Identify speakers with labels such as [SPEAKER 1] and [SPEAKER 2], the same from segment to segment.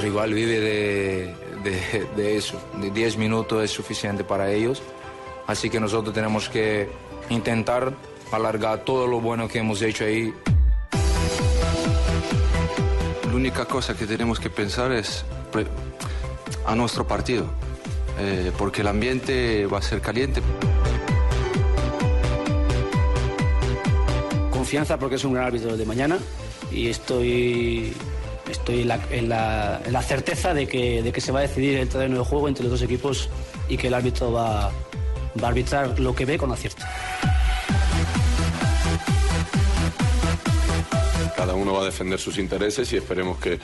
[SPEAKER 1] El rival vive de, de- de eso. De 10 minutos es suficiente para ellos. Así que nosotros tenemos que intentar alargar todo lo bueno que hemos hecho ahí.
[SPEAKER 2] La única cosa que tenemos que pensar es a nuestro partido, eh, porque el ambiente va a ser caliente.
[SPEAKER 3] Confianza porque es un gran árbitro de mañana y estoy, estoy en, la, en la- certeza de que, de que se va a decidir el terreno de juego entre los dos equipos y que el árbitro va, va a arbitrar lo que ve con acierto.
[SPEAKER 4] Cada uno va a defender sus intereses y esperemos que,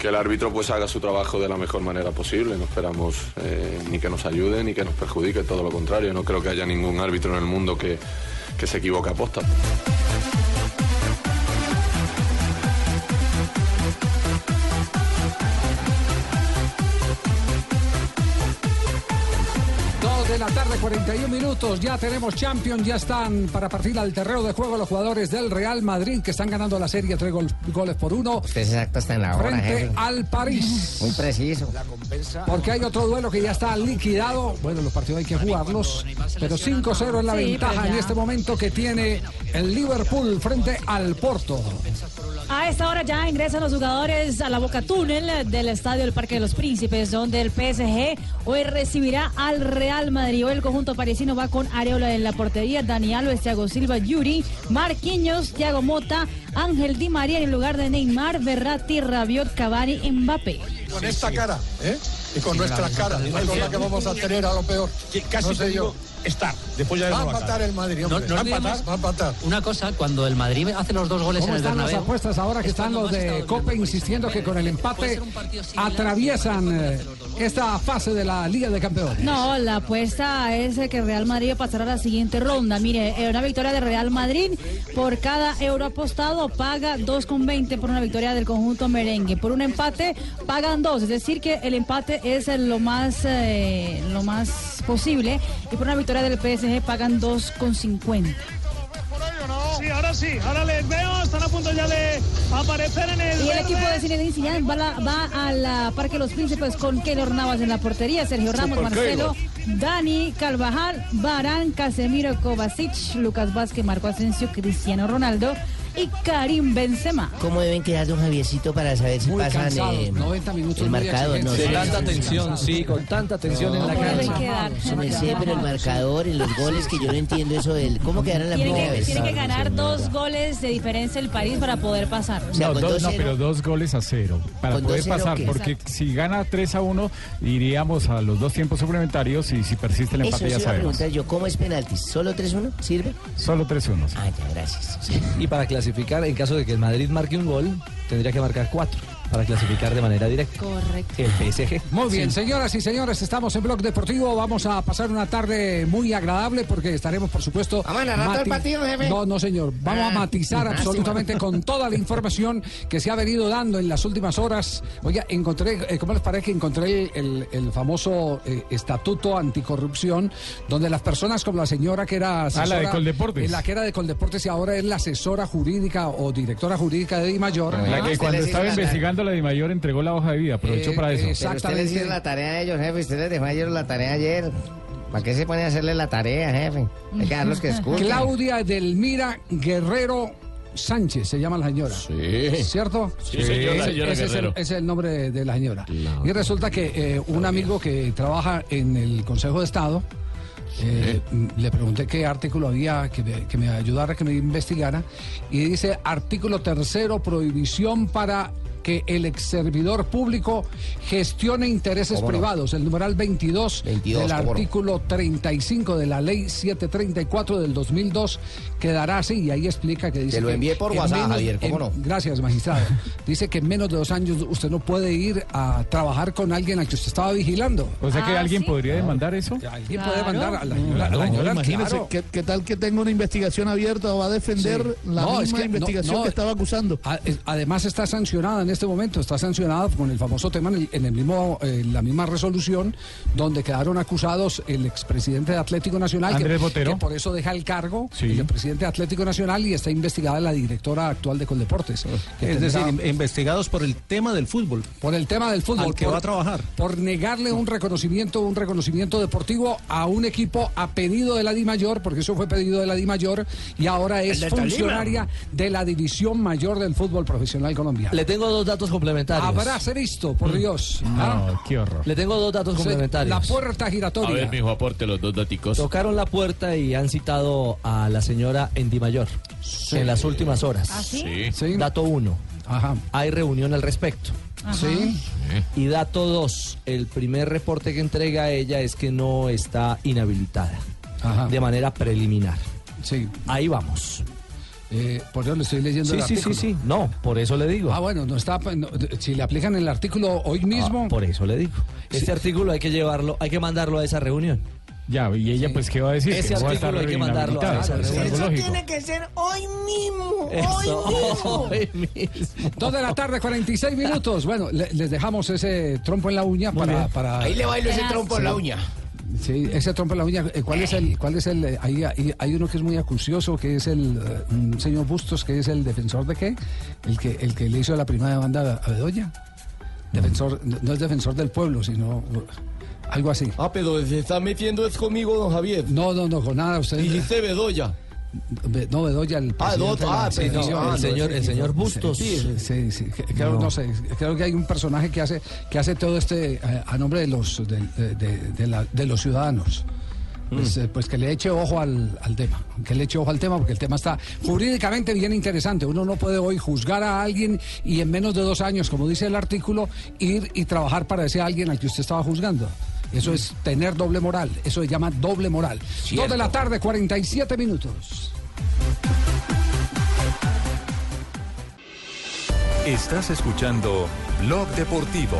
[SPEAKER 4] que el árbitro pues haga su trabajo de la mejor manera posible. No esperamos eh, ni que nos ayude ni que nos perjudique, todo lo contrario. No creo que haya ningún árbitro en el mundo que, que se equivoque a
[SPEAKER 5] de la tarde, 41 minutos. Ya tenemos Champions, ya están para partir al terreno de juego los jugadores del Real Madrid que están ganando la serie tres gol- goles por uno
[SPEAKER 6] Usted exacto está en la hora,
[SPEAKER 5] frente
[SPEAKER 6] jefe.
[SPEAKER 5] al París.
[SPEAKER 6] Muy preciso.
[SPEAKER 5] Porque hay otro duelo que ya está liquidado. Bueno, los partidos hay que jugarlos. Pero 5-0 es la
[SPEAKER 7] Sí,
[SPEAKER 5] ventaja en este momento que tiene el Liverpool frente al Porto.
[SPEAKER 7] A esta hora ya ingresan los jugadores a la boca túnel del estadio del Parque de los Príncipes, donde el PSG hoy recibirá al Real Madrid. Hoy el conjunto parisino va con Areola en la portería, Dani Alves, Thiago Silva, Yuri, Marquinhos, Thiago Mota, Ángel Di María en el lugar de Neymar, Berratti, Rabiot, Cavani, Mbappé.
[SPEAKER 8] Con esta cara, ¿eh? Y con nuestras caras, no es con la que vamos a tener a lo peor.
[SPEAKER 9] Casi
[SPEAKER 8] no sé yo.
[SPEAKER 9] estar. Después ya
[SPEAKER 8] Va a empatar el Madrid,
[SPEAKER 9] No- no
[SPEAKER 8] va a empatar, va a empatar.
[SPEAKER 10] Una cosa, cuando el Madrid hace los dos goles
[SPEAKER 5] ¿Cómo
[SPEAKER 10] en el
[SPEAKER 5] están las
[SPEAKER 10] Bernabéu,
[SPEAKER 5] apuestas ahora que están los de Cope insistiendo que con el empate atraviesan esta fase de la Liga de Campeones?
[SPEAKER 7] No, la apuesta es que Real Madrid pasará a la siguiente ronda. Mire, eh, una victoria de Real Madrid por cada euro apostado paga 2,20 por una victoria del conjunto merengue. Por un empate pagan 2, es decir que el empate es eh, lo más eh, lo más posible y por una victoria del PSG pagan 2,50.
[SPEAKER 11] Sí, ahora sí, ahora les veo, están a punto ya de aparecer en el.
[SPEAKER 7] Y el
[SPEAKER 11] verde.
[SPEAKER 7] equipo de Zinedine Zidane va, la- va a la Parque de los Príncipes con Keylor Navas en la portería, Sergio Ramos, Marcelo. Dani, Carvajal, Barán, Casemiro, Kovacic, Lucas Vázquez, Marco Asensio, Cristiano Ronaldo y Karim Benzema.
[SPEAKER 6] ¿Cómo deben quedar, don Javiercito, para saber si
[SPEAKER 5] Muy
[SPEAKER 6] pasan
[SPEAKER 5] cansados,
[SPEAKER 6] eh,
[SPEAKER 5] 90 minutos
[SPEAKER 6] el marcador? No.
[SPEAKER 5] De tanta tensión, sí, con tanta tensión en la
[SPEAKER 6] ¿Cómo
[SPEAKER 5] cancha.
[SPEAKER 6] deben quedar? Su merced, pero el marcador, en los goles, que yo no entiendo eso del... ¿Cómo quedaron la
[SPEAKER 7] Tiene
[SPEAKER 6] primera
[SPEAKER 7] que,
[SPEAKER 6] vez?
[SPEAKER 7] tiene que ganar dos goles de diferencia el París para poder pasar.
[SPEAKER 6] sea,
[SPEAKER 12] no, dos, no,
[SPEAKER 6] 2-0.
[SPEAKER 12] pero dos goles a cero para
[SPEAKER 6] ¿Con
[SPEAKER 12] poder
[SPEAKER 6] 2-0
[SPEAKER 12] pasar,
[SPEAKER 6] qué?
[SPEAKER 12] porque si gana 3 a 1 iríamos a los dos tiempos suplementarios y si persiste el
[SPEAKER 6] Eso
[SPEAKER 12] empate
[SPEAKER 6] sí
[SPEAKER 12] ya sabemos.
[SPEAKER 6] yo, ¿cómo es penaltis? ¿Solo 3-1? ¿Sirve?
[SPEAKER 12] Solo 3 a 1.
[SPEAKER 6] Ah, ya, gracias.
[SPEAKER 13] Y para clasificar, en caso de que el Madrid marque un gol, tendría que marcar cuatro para clasificar de manera directa.
[SPEAKER 7] Correcto.
[SPEAKER 13] El PSG.
[SPEAKER 5] Muy bien, señoras y señores, estamos en Blog Deportivo. Vamos a pasar una tarde muy agradable porque estaremos, por supuesto.
[SPEAKER 6] ¿Vamos a narrar todo el partido, jefe?
[SPEAKER 5] No, no, señor. Vamos a
[SPEAKER 6] Ah,
[SPEAKER 5] matizar
[SPEAKER 6] ah, sí,
[SPEAKER 5] absolutamente con toda la información que se ha venido dando en las últimas horas. Oiga, encontré, eh, ¿cómo les parece que encontré el, el famoso eh, estatuto anticorrupción donde las personas como la señora que era
[SPEAKER 12] Ah, la de
[SPEAKER 5] asesora-
[SPEAKER 12] Coldeportes.
[SPEAKER 5] eh, La que era de Coldeportes y ahora es la asesora jurídica o directora jurídica de Di Mayor.
[SPEAKER 12] La que cuando estaba investigando la de Mayor entregó la hoja de vida, aprovechó
[SPEAKER 5] Eh,
[SPEAKER 12] para eso.
[SPEAKER 6] Pero usted les la tarea a ellos, jefe. Usted les dejó a ellos la tarea ayer. ¿Para qué se pone a hacerle la tarea, jefe? Hay que dejarlos que escuchen.
[SPEAKER 5] Claudia Delmira Guerrero Sánchez se llama la señora.
[SPEAKER 14] Sí.
[SPEAKER 5] ¿Cierto?
[SPEAKER 14] Sí, señora,
[SPEAKER 5] Ese-
[SPEAKER 14] señora
[SPEAKER 5] ese, es el,
[SPEAKER 14] Guerrero.
[SPEAKER 5] ese es el nombre de, de la señora. Y resulta que eh, un amigo que trabaja en el Consejo de Estado eh, le pregunté qué artículo había que me, que me ayudara, que me investigara, y dice artículo tercero, prohibición para que el ex servidor público gestione intereses privados. El numeral 22,
[SPEAKER 15] 22,
[SPEAKER 5] del
[SPEAKER 15] ¿cómo no?
[SPEAKER 5] artículo 35 de la ley 734 del 2002 quedará así y ahí explica que dice
[SPEAKER 15] Te lo
[SPEAKER 5] que
[SPEAKER 15] envié por
[SPEAKER 5] en
[SPEAKER 15] WhatsApp, Javier, ¿cómo
[SPEAKER 5] en-
[SPEAKER 15] no?
[SPEAKER 5] Gracias, magistrado. Dice que en menos de dos años usted no puede ir a trabajar con alguien al que usted estaba vigilando.
[SPEAKER 12] O sea que
[SPEAKER 9] Ah,
[SPEAKER 12] alguien
[SPEAKER 9] ¿sí?
[SPEAKER 12] podría demandar eso.
[SPEAKER 5] Alguien puede
[SPEAKER 7] Claro.
[SPEAKER 5] mandar a la,
[SPEAKER 12] No,
[SPEAKER 5] señora,
[SPEAKER 9] Imagínese,
[SPEAKER 5] claro.
[SPEAKER 9] ¿qué, qué tal que tenga una investigación abierta o va a defender
[SPEAKER 5] Sí.
[SPEAKER 9] la
[SPEAKER 5] No, es
[SPEAKER 9] misma
[SPEAKER 5] que
[SPEAKER 9] investigación
[SPEAKER 5] no.
[SPEAKER 9] que estaba acusando?
[SPEAKER 5] A- es- Además está sancionada en este momento, está sancionada con el famoso tema en, el- en el mismo, eh, la misma resolución donde quedaron acusados el expresidente de Atlético Nacional, que,
[SPEAKER 12] Andrés Botero.
[SPEAKER 5] que por eso deja el cargo,
[SPEAKER 12] Sí.
[SPEAKER 5] el presidente de Atlético Nacional y está investigada la directora actual de Coldeportes.
[SPEAKER 16] Es decir, investigados por el tema del fútbol.
[SPEAKER 5] por el tema del fútbol.
[SPEAKER 16] Al que
[SPEAKER 5] por-
[SPEAKER 16] va a trabajar.
[SPEAKER 5] Por negarle un reconocimiento, un reconocimiento deportivo a un equipo a pedido de la DIMAYOR, porque eso fue pedido de la DIMAYOR y ahora es
[SPEAKER 17] de
[SPEAKER 5] funcionaria de la división mayor del fútbol profesional colombiano.
[SPEAKER 13] Le tengo dos datos complementarios.
[SPEAKER 5] Habráse visto, por Dios. ¿ah?
[SPEAKER 12] No, qué horror.
[SPEAKER 13] Le tengo dos datos complementarios.
[SPEAKER 5] La puerta giratoria.
[SPEAKER 18] mijo, aporte los dos daticos.
[SPEAKER 13] Tocaron la puerta y han citado a la señora Endimayor en las últimas horas.
[SPEAKER 7] ¿Ah, sí?
[SPEAKER 5] Sí.
[SPEAKER 13] Dato uno,
[SPEAKER 5] Ajá.
[SPEAKER 13] hay reunión al respecto.
[SPEAKER 5] Sí.
[SPEAKER 13] Y dato dos, el primer reporte que entrega ella es que no está inhabilitada
[SPEAKER 5] Ajá.
[SPEAKER 13] de manera preliminar.
[SPEAKER 5] Sí.
[SPEAKER 13] Ahí vamos.
[SPEAKER 5] Eh, por eso le estoy leyendo
[SPEAKER 13] Sí,
[SPEAKER 5] el
[SPEAKER 13] sí, sí, sí. No, por eso le digo.
[SPEAKER 5] Ah, bueno, no está. no, si le aplican el artículo hoy mismo.
[SPEAKER 13] Ah, por eso le digo. Este artículo hay que llevarlo, hay que mandarlo a esa reunión.
[SPEAKER 12] Ya, y ella pues qué va a decir
[SPEAKER 13] Ese
[SPEAKER 12] que no
[SPEAKER 13] artículo hay que mandarlo a esa
[SPEAKER 12] Es
[SPEAKER 13] reunión.
[SPEAKER 12] algo lógico.
[SPEAKER 17] que ser hoy mismo.
[SPEAKER 13] Eso,
[SPEAKER 17] Hoy
[SPEAKER 13] hoy mismo.
[SPEAKER 5] Dos de la tarde, 46 minutos. Bueno, le- les dejamos ese trompo en la uña para, para.
[SPEAKER 15] Ahí le bailo ese trompo en la uña.
[SPEAKER 5] Sí, ese trompo en la uña. eh, ¿Cuál es el, cuál es el? eh, Ahí, ahí hay uno que es muy acucioso, que es el eh, un señor Bustos, que es el defensor de qué? El que, el que le hizo la primera demanda a Bedoya. Defensor, no es defensor del pueblo, sino algo así.
[SPEAKER 14] Ah, pero se está metiendo es conmigo, don Javier.
[SPEAKER 5] No, no, no, con nada. Usted,
[SPEAKER 14] Dijiste Bedoya.
[SPEAKER 5] Be- no, Bedoya, el
[SPEAKER 14] Ah, ah,
[SPEAKER 5] selección.
[SPEAKER 14] sí, no, ah,
[SPEAKER 13] el señor, el señor Bustos.
[SPEAKER 5] Sí, sí, sí, creo, no. sé, creo que hay un personaje que hace, que hace todo este eh, a nombre de los, de, de- de- de la- de los ciudadanos. Pues, eh, pues que le eche ojo al, al tema, que le eche ojo al tema porque el tema está jurídicamente bien interesante. Uno no puede hoy juzgar a alguien y en menos de dos años, como dice el artículo, ir y trabajar para ese alguien al que usted estaba juzgando. Eso es tener doble moral, eso se llama doble moral. Dos de la tarde, 47 minutos.
[SPEAKER 19] Estás escuchando Blog Deportivo.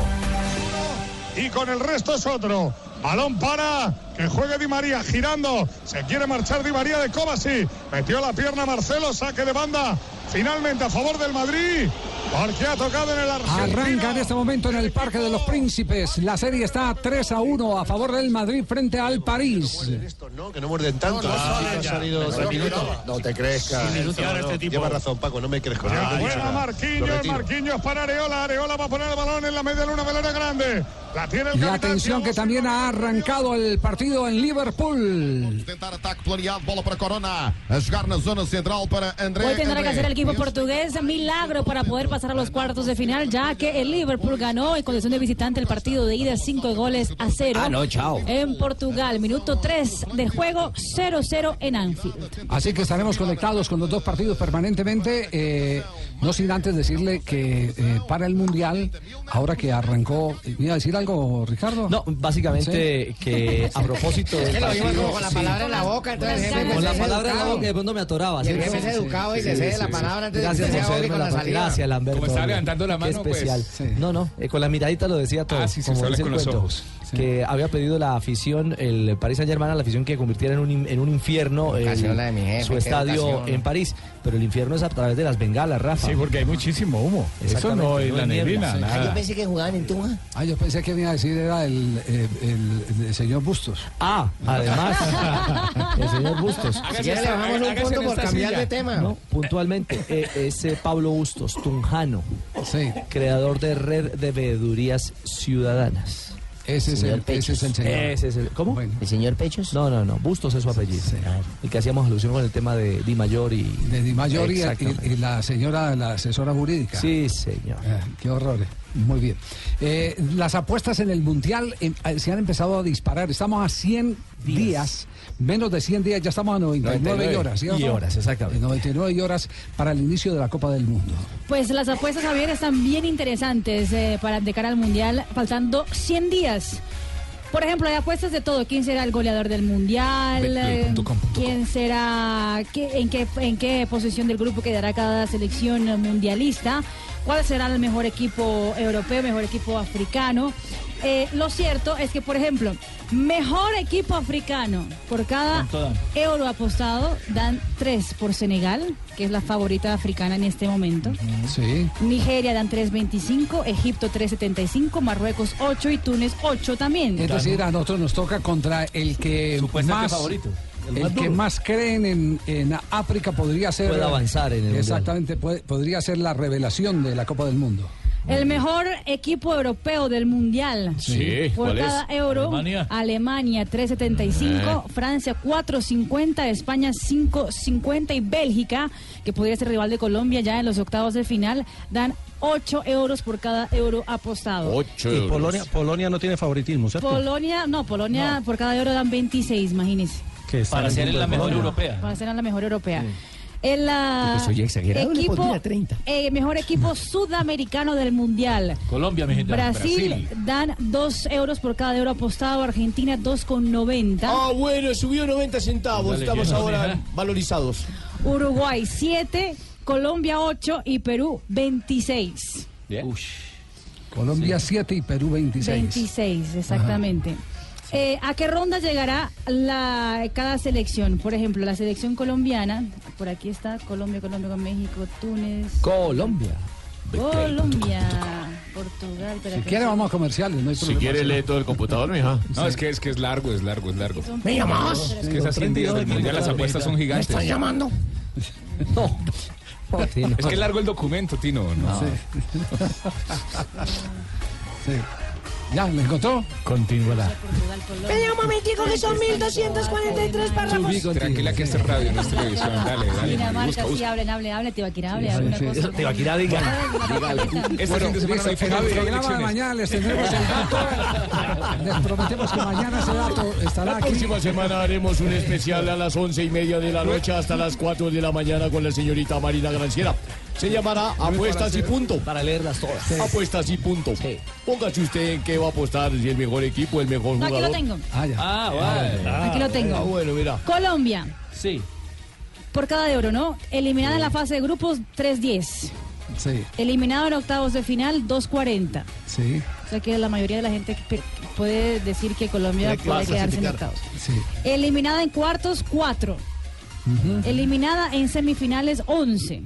[SPEAKER 20] Y con el resto es otro. Balón para que juegue Di María girando. Se quiere marchar Di María de Cobasi. Metió la pierna Marcelo, saque de banda. Finalmente a favor del Madrid. Porque ha tocado en el argentino.
[SPEAKER 5] Arranca en este momento en el Parque de los Príncipes. La serie está 3 a 1 a favor del Madrid frente al París.
[SPEAKER 8] No, que no muerden tanto.
[SPEAKER 20] No, no,
[SPEAKER 8] Ah, ha
[SPEAKER 20] ya.
[SPEAKER 8] salido tres minutos.
[SPEAKER 20] no.
[SPEAKER 8] Te crezcas.
[SPEAKER 20] Sí, minutos.
[SPEAKER 8] No, no,
[SPEAKER 20] Este tipo.
[SPEAKER 8] Lleva razón, Paco, no me crezco. No, lo
[SPEAKER 20] Marquinhos. Marquinhos para Areola. Areola va a poner el balón en la media luna, velera grande. La tiene el
[SPEAKER 5] Y
[SPEAKER 20] capitán.
[SPEAKER 5] atención que también ha arrancado el partido en Liverpool.
[SPEAKER 21] Tentar ataque planeado, bola para Corona. A jogar na zona central para André.
[SPEAKER 7] Hoy tendrá que hacer el equipo portugués milagro para poder pasar a los cuartos de final, ya que el Liverpool ganó en condición de visitante el partido de ida cinco goles a cero.
[SPEAKER 15] Ah, no, chao.
[SPEAKER 7] En Portugal, minuto 3 del juego, 0-0 en Anfield.
[SPEAKER 5] Así que estaremos conectados con los dos partidos permanentemente. eh, no sin antes decirle que eh, para el Mundial, ahora que arrancó. ¿Me iba a decir algo, Ricardo?
[SPEAKER 13] No, básicamente que a propósito
[SPEAKER 15] Es
[SPEAKER 13] del
[SPEAKER 15] que lo vimos
[SPEAKER 13] partido-
[SPEAKER 15] con la
[SPEAKER 13] sí.
[SPEAKER 15] palabra en la boca, entonces el jefe
[SPEAKER 13] Con la palabra en la boca de pronto me atoraba.
[SPEAKER 15] Y el jefe es
[SPEAKER 13] Sí,
[SPEAKER 15] educado y
[SPEAKER 13] sí,
[SPEAKER 15] cede
[SPEAKER 13] sí,
[SPEAKER 15] la palabra antes de
[SPEAKER 13] Gracias
[SPEAKER 15] que obvio con
[SPEAKER 13] la
[SPEAKER 15] salida.
[SPEAKER 13] Gracias, Lamberto.
[SPEAKER 16] Como estaba levantando la mano, pues.
[SPEAKER 13] especial.
[SPEAKER 16] Sí.
[SPEAKER 13] No, no, eh, con la miradita lo decía todo.
[SPEAKER 16] Ah, sí, habla
[SPEAKER 13] dice
[SPEAKER 16] con
[SPEAKER 13] el
[SPEAKER 16] los
[SPEAKER 13] cuento, Que había pedido la afición, el Paris Saint Germain, la afición que convirtiera en un, en un infierno el-
[SPEAKER 15] de mi jefe,
[SPEAKER 13] su estadio
[SPEAKER 15] educación.
[SPEAKER 13] en París. Pero el infierno es a través de las bengalas, Rafa.
[SPEAKER 12] Sí, porque hay muchísimo humo. Eso no es la neblina,
[SPEAKER 13] sí.
[SPEAKER 12] nada.
[SPEAKER 15] Yo pensé que jugaban en Tunja.
[SPEAKER 5] Ah, yo pensé que me iba a decir era el, eh, el- el señor Bustos.
[SPEAKER 13] Ah, además, el señor Bustos.
[SPEAKER 15] Si le bajamos un punto por cambiar de tema.
[SPEAKER 13] No, puntualmente, eh, es eh, Pablo Bustos, tunjano,
[SPEAKER 5] Sí,
[SPEAKER 13] creador de Red de Veedurías Ciudadanas.
[SPEAKER 5] Ese es,
[SPEAKER 15] Señor
[SPEAKER 5] el, ese es el señor.
[SPEAKER 13] Ese es el- ¿Cómo?
[SPEAKER 5] Bueno,
[SPEAKER 15] ¿El señor Pechos?
[SPEAKER 13] No, no, no, Bustos es su apellido. El que hacíamos alusión con el tema de Di Mayor y...
[SPEAKER 5] de Di Mayor y, la señora, la asesora jurídica.
[SPEAKER 13] Sí, señor.
[SPEAKER 5] Ah, qué horror. Muy bien. Eh, las apuestas en el Mundial em, eh, se han empezado a disparar. Estamos a 100 días. menos de 100 días, ya estamos a 99,
[SPEAKER 13] 99
[SPEAKER 5] horas. ¿sí
[SPEAKER 13] y horas, exactamente.
[SPEAKER 5] 99 horas para el inicio de la Copa del Mundo.
[SPEAKER 7] Pues las apuestas, Javier, están bien interesantes eh, para de cara al Mundial, faltando 100 días. Por ejemplo, hay apuestas de todo. ¿Quién será el goleador del Mundial? Eh, ¿Quién será? qué- en, qué, ¿En qué posición del grupo quedará cada selección mundialista? ¿Cuál será el mejor equipo europeo, mejor equipo africano? Eh, lo cierto es que, por ejemplo, mejor equipo africano por cada euro apostado dan 3 por Senegal, que es la favorita africana en este momento.
[SPEAKER 5] Sí.
[SPEAKER 7] Nigeria dan 3.25, Egipto 3.75, Marruecos 8 y Túnez 8 también.
[SPEAKER 5] Es decir, a nosotros nos toca contra el que
[SPEAKER 13] Supuestamente
[SPEAKER 5] más
[SPEAKER 13] favorito, el
[SPEAKER 5] el,
[SPEAKER 13] más
[SPEAKER 5] que
[SPEAKER 13] duro.
[SPEAKER 5] más creen en, en África podría ser
[SPEAKER 13] Puede avanzar en el
[SPEAKER 5] exactamente puede- podría ser la revelación de la Copa del Mundo.
[SPEAKER 7] El mejor equipo europeo del Mundial.
[SPEAKER 5] Sí,
[SPEAKER 7] Por
[SPEAKER 5] ¿cuál es?
[SPEAKER 7] cada euro,
[SPEAKER 5] Alemania.
[SPEAKER 7] Alemania, 3.75, Francia 4.50, España 5.50 y Bélgica, que podría ser rival de Colombia ya en los octavos de final, dan 8 euros por cada euro apostado.
[SPEAKER 16] Y Polonia, Polonia no tiene favoritismo, ¿cierto?
[SPEAKER 7] Polonia, no, Polonia por cada euro dan 26, imagínense.
[SPEAKER 16] Que
[SPEAKER 22] Para ser la mejor europea.
[SPEAKER 7] Para ser la mejor europea. El
[SPEAKER 22] le
[SPEAKER 7] equipo,
[SPEAKER 22] pondría 30.
[SPEAKER 7] eh, mejor equipo sudamericano del mundial.
[SPEAKER 22] Colombia, mi gente.
[SPEAKER 7] Brasil, dan 2 euros por cada euro apostado, Argentina 2,90.
[SPEAKER 14] Ah, bueno, subió 90 centavos.
[SPEAKER 22] Dale,
[SPEAKER 14] Estamos
[SPEAKER 22] bien.
[SPEAKER 14] ahora valorizados.
[SPEAKER 7] Uruguay 7, Colombia 8 y Perú 26.
[SPEAKER 5] Colombia 7 y Perú 26.
[SPEAKER 7] 26, exactamente. Eh, ¿A qué ronda llegará la, cada selección? Por ejemplo, la selección colombiana, por aquí está Colombia, Colombia con México, Túnez,
[SPEAKER 13] Colombia.
[SPEAKER 7] Colombia, Portugal. espera
[SPEAKER 5] Si quiere
[SPEAKER 7] sí.
[SPEAKER 5] vamos a comerciales, no hay
[SPEAKER 23] Si quiere lee todo el computador, mija.
[SPEAKER 18] No, es que es que es largo, es largo, es largo.
[SPEAKER 7] ¿Me llamas?
[SPEAKER 18] Es que esas 100 días del mundial las apuestas son gigantes.
[SPEAKER 17] ¿Me están llamando?
[SPEAKER 13] No.
[SPEAKER 18] Es que es largo el documento, Tino. No.
[SPEAKER 5] Sí. ¿Ya? ¿Le encontró?
[SPEAKER 13] Continuará.
[SPEAKER 17] Espera un momentico que son 1243 párrafos.
[SPEAKER 18] Tranquila que es radio, no es televisión. Dale, dale.
[SPEAKER 7] Dinamarca,
[SPEAKER 18] Busca,
[SPEAKER 7] sí, hablen, hablen, hablen, Tibaquirá, hable,
[SPEAKER 13] Sí,
[SPEAKER 7] alguna
[SPEAKER 13] sí,
[SPEAKER 7] cosa.
[SPEAKER 13] Tibaquirá, diga.
[SPEAKER 18] Este
[SPEAKER 5] Bueno,
[SPEAKER 18] fin de semana hay
[SPEAKER 5] programa de mañana les tendremos el dato. Les prometemos que mañana ese dato estará
[SPEAKER 14] La
[SPEAKER 5] aquí.
[SPEAKER 14] próxima semana haremos un especial a las once y media de la noche hasta las 4 de la mañana con la señorita Marina Granciera. Se llamará Apuestas y Punto.
[SPEAKER 13] Para leerlas todas.
[SPEAKER 14] Apuestas y Punto. Póngase usted en qué va a apostar, si el mejor equipo, el mejor
[SPEAKER 7] No, aquí
[SPEAKER 14] jugador.
[SPEAKER 7] lo tengo.
[SPEAKER 5] Ah, ya.
[SPEAKER 14] Ah, vale.
[SPEAKER 7] Aquí lo tengo.
[SPEAKER 14] Ah, bueno, mira.
[SPEAKER 7] Colombia,
[SPEAKER 14] Sí.
[SPEAKER 7] por cada euro, ¿no? Eliminada en la fase de grupos, 3.10.
[SPEAKER 5] Sí,
[SPEAKER 7] Eliminado en octavos de final, 2.40.
[SPEAKER 5] sí,
[SPEAKER 7] O sea que la mayoría de la gente puede decir que Colombia puede quedarse en octavos.
[SPEAKER 5] sí.
[SPEAKER 7] Eliminada en cuartos, 4. Eliminada en semifinales, 11.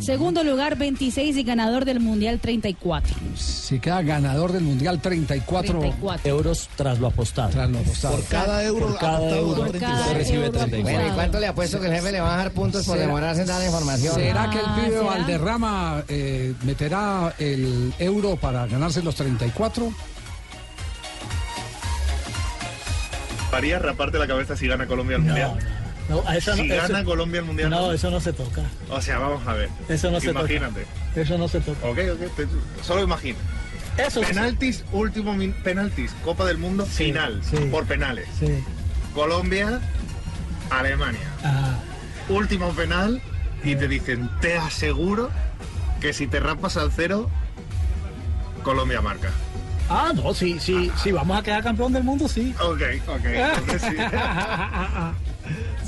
[SPEAKER 7] Segundo lugar, 26 y ganador del Mundial, 34.
[SPEAKER 5] Si queda ganador del Mundial 34,
[SPEAKER 7] 34.
[SPEAKER 13] Euros tras lo apostado.
[SPEAKER 5] tras lo apostado.
[SPEAKER 9] Por cada euro
[SPEAKER 13] Por cada
[SPEAKER 9] apostado,
[SPEAKER 13] euro.
[SPEAKER 7] Por
[SPEAKER 9] 36.
[SPEAKER 7] cada
[SPEAKER 13] recibe
[SPEAKER 7] euro
[SPEAKER 13] 34.
[SPEAKER 15] Bueno, ¿y cuánto le apuesto que el jefe le va a dar puntos por demorarse en dar la información?
[SPEAKER 5] ¿Será que el
[SPEAKER 7] Ah,
[SPEAKER 5] pibe
[SPEAKER 7] ¿será?
[SPEAKER 5] Valderrama eh, meterá el euro para ganarse los 34?
[SPEAKER 24] María, raparte la cabeza si gana Colombia el Mundial.
[SPEAKER 25] No, a eso
[SPEAKER 24] si
[SPEAKER 25] no,
[SPEAKER 24] gana
[SPEAKER 25] eso-
[SPEAKER 24] Colombia el Mundial.
[SPEAKER 25] No, eso no se toca.
[SPEAKER 24] O sea, vamos a ver.
[SPEAKER 25] Eso no se toca.
[SPEAKER 24] Imagínate.
[SPEAKER 25] Eso no se toca.
[SPEAKER 24] Ok, ok. te- solo imagina.
[SPEAKER 25] Eso se-
[SPEAKER 24] penaltis, último min- penaltis, Copa del Mundo, final,
[SPEAKER 25] sí.
[SPEAKER 24] por penales.
[SPEAKER 25] Sí.
[SPEAKER 24] Colombia, Alemania. Último penal y te dicen, te aseguro que si te rapas al cero, Colombia marca.
[SPEAKER 25] ah, no, sí, sí, sí, vamos a quedar campeón del mundo, sí.
[SPEAKER 24] Ok, ok. entonces sí.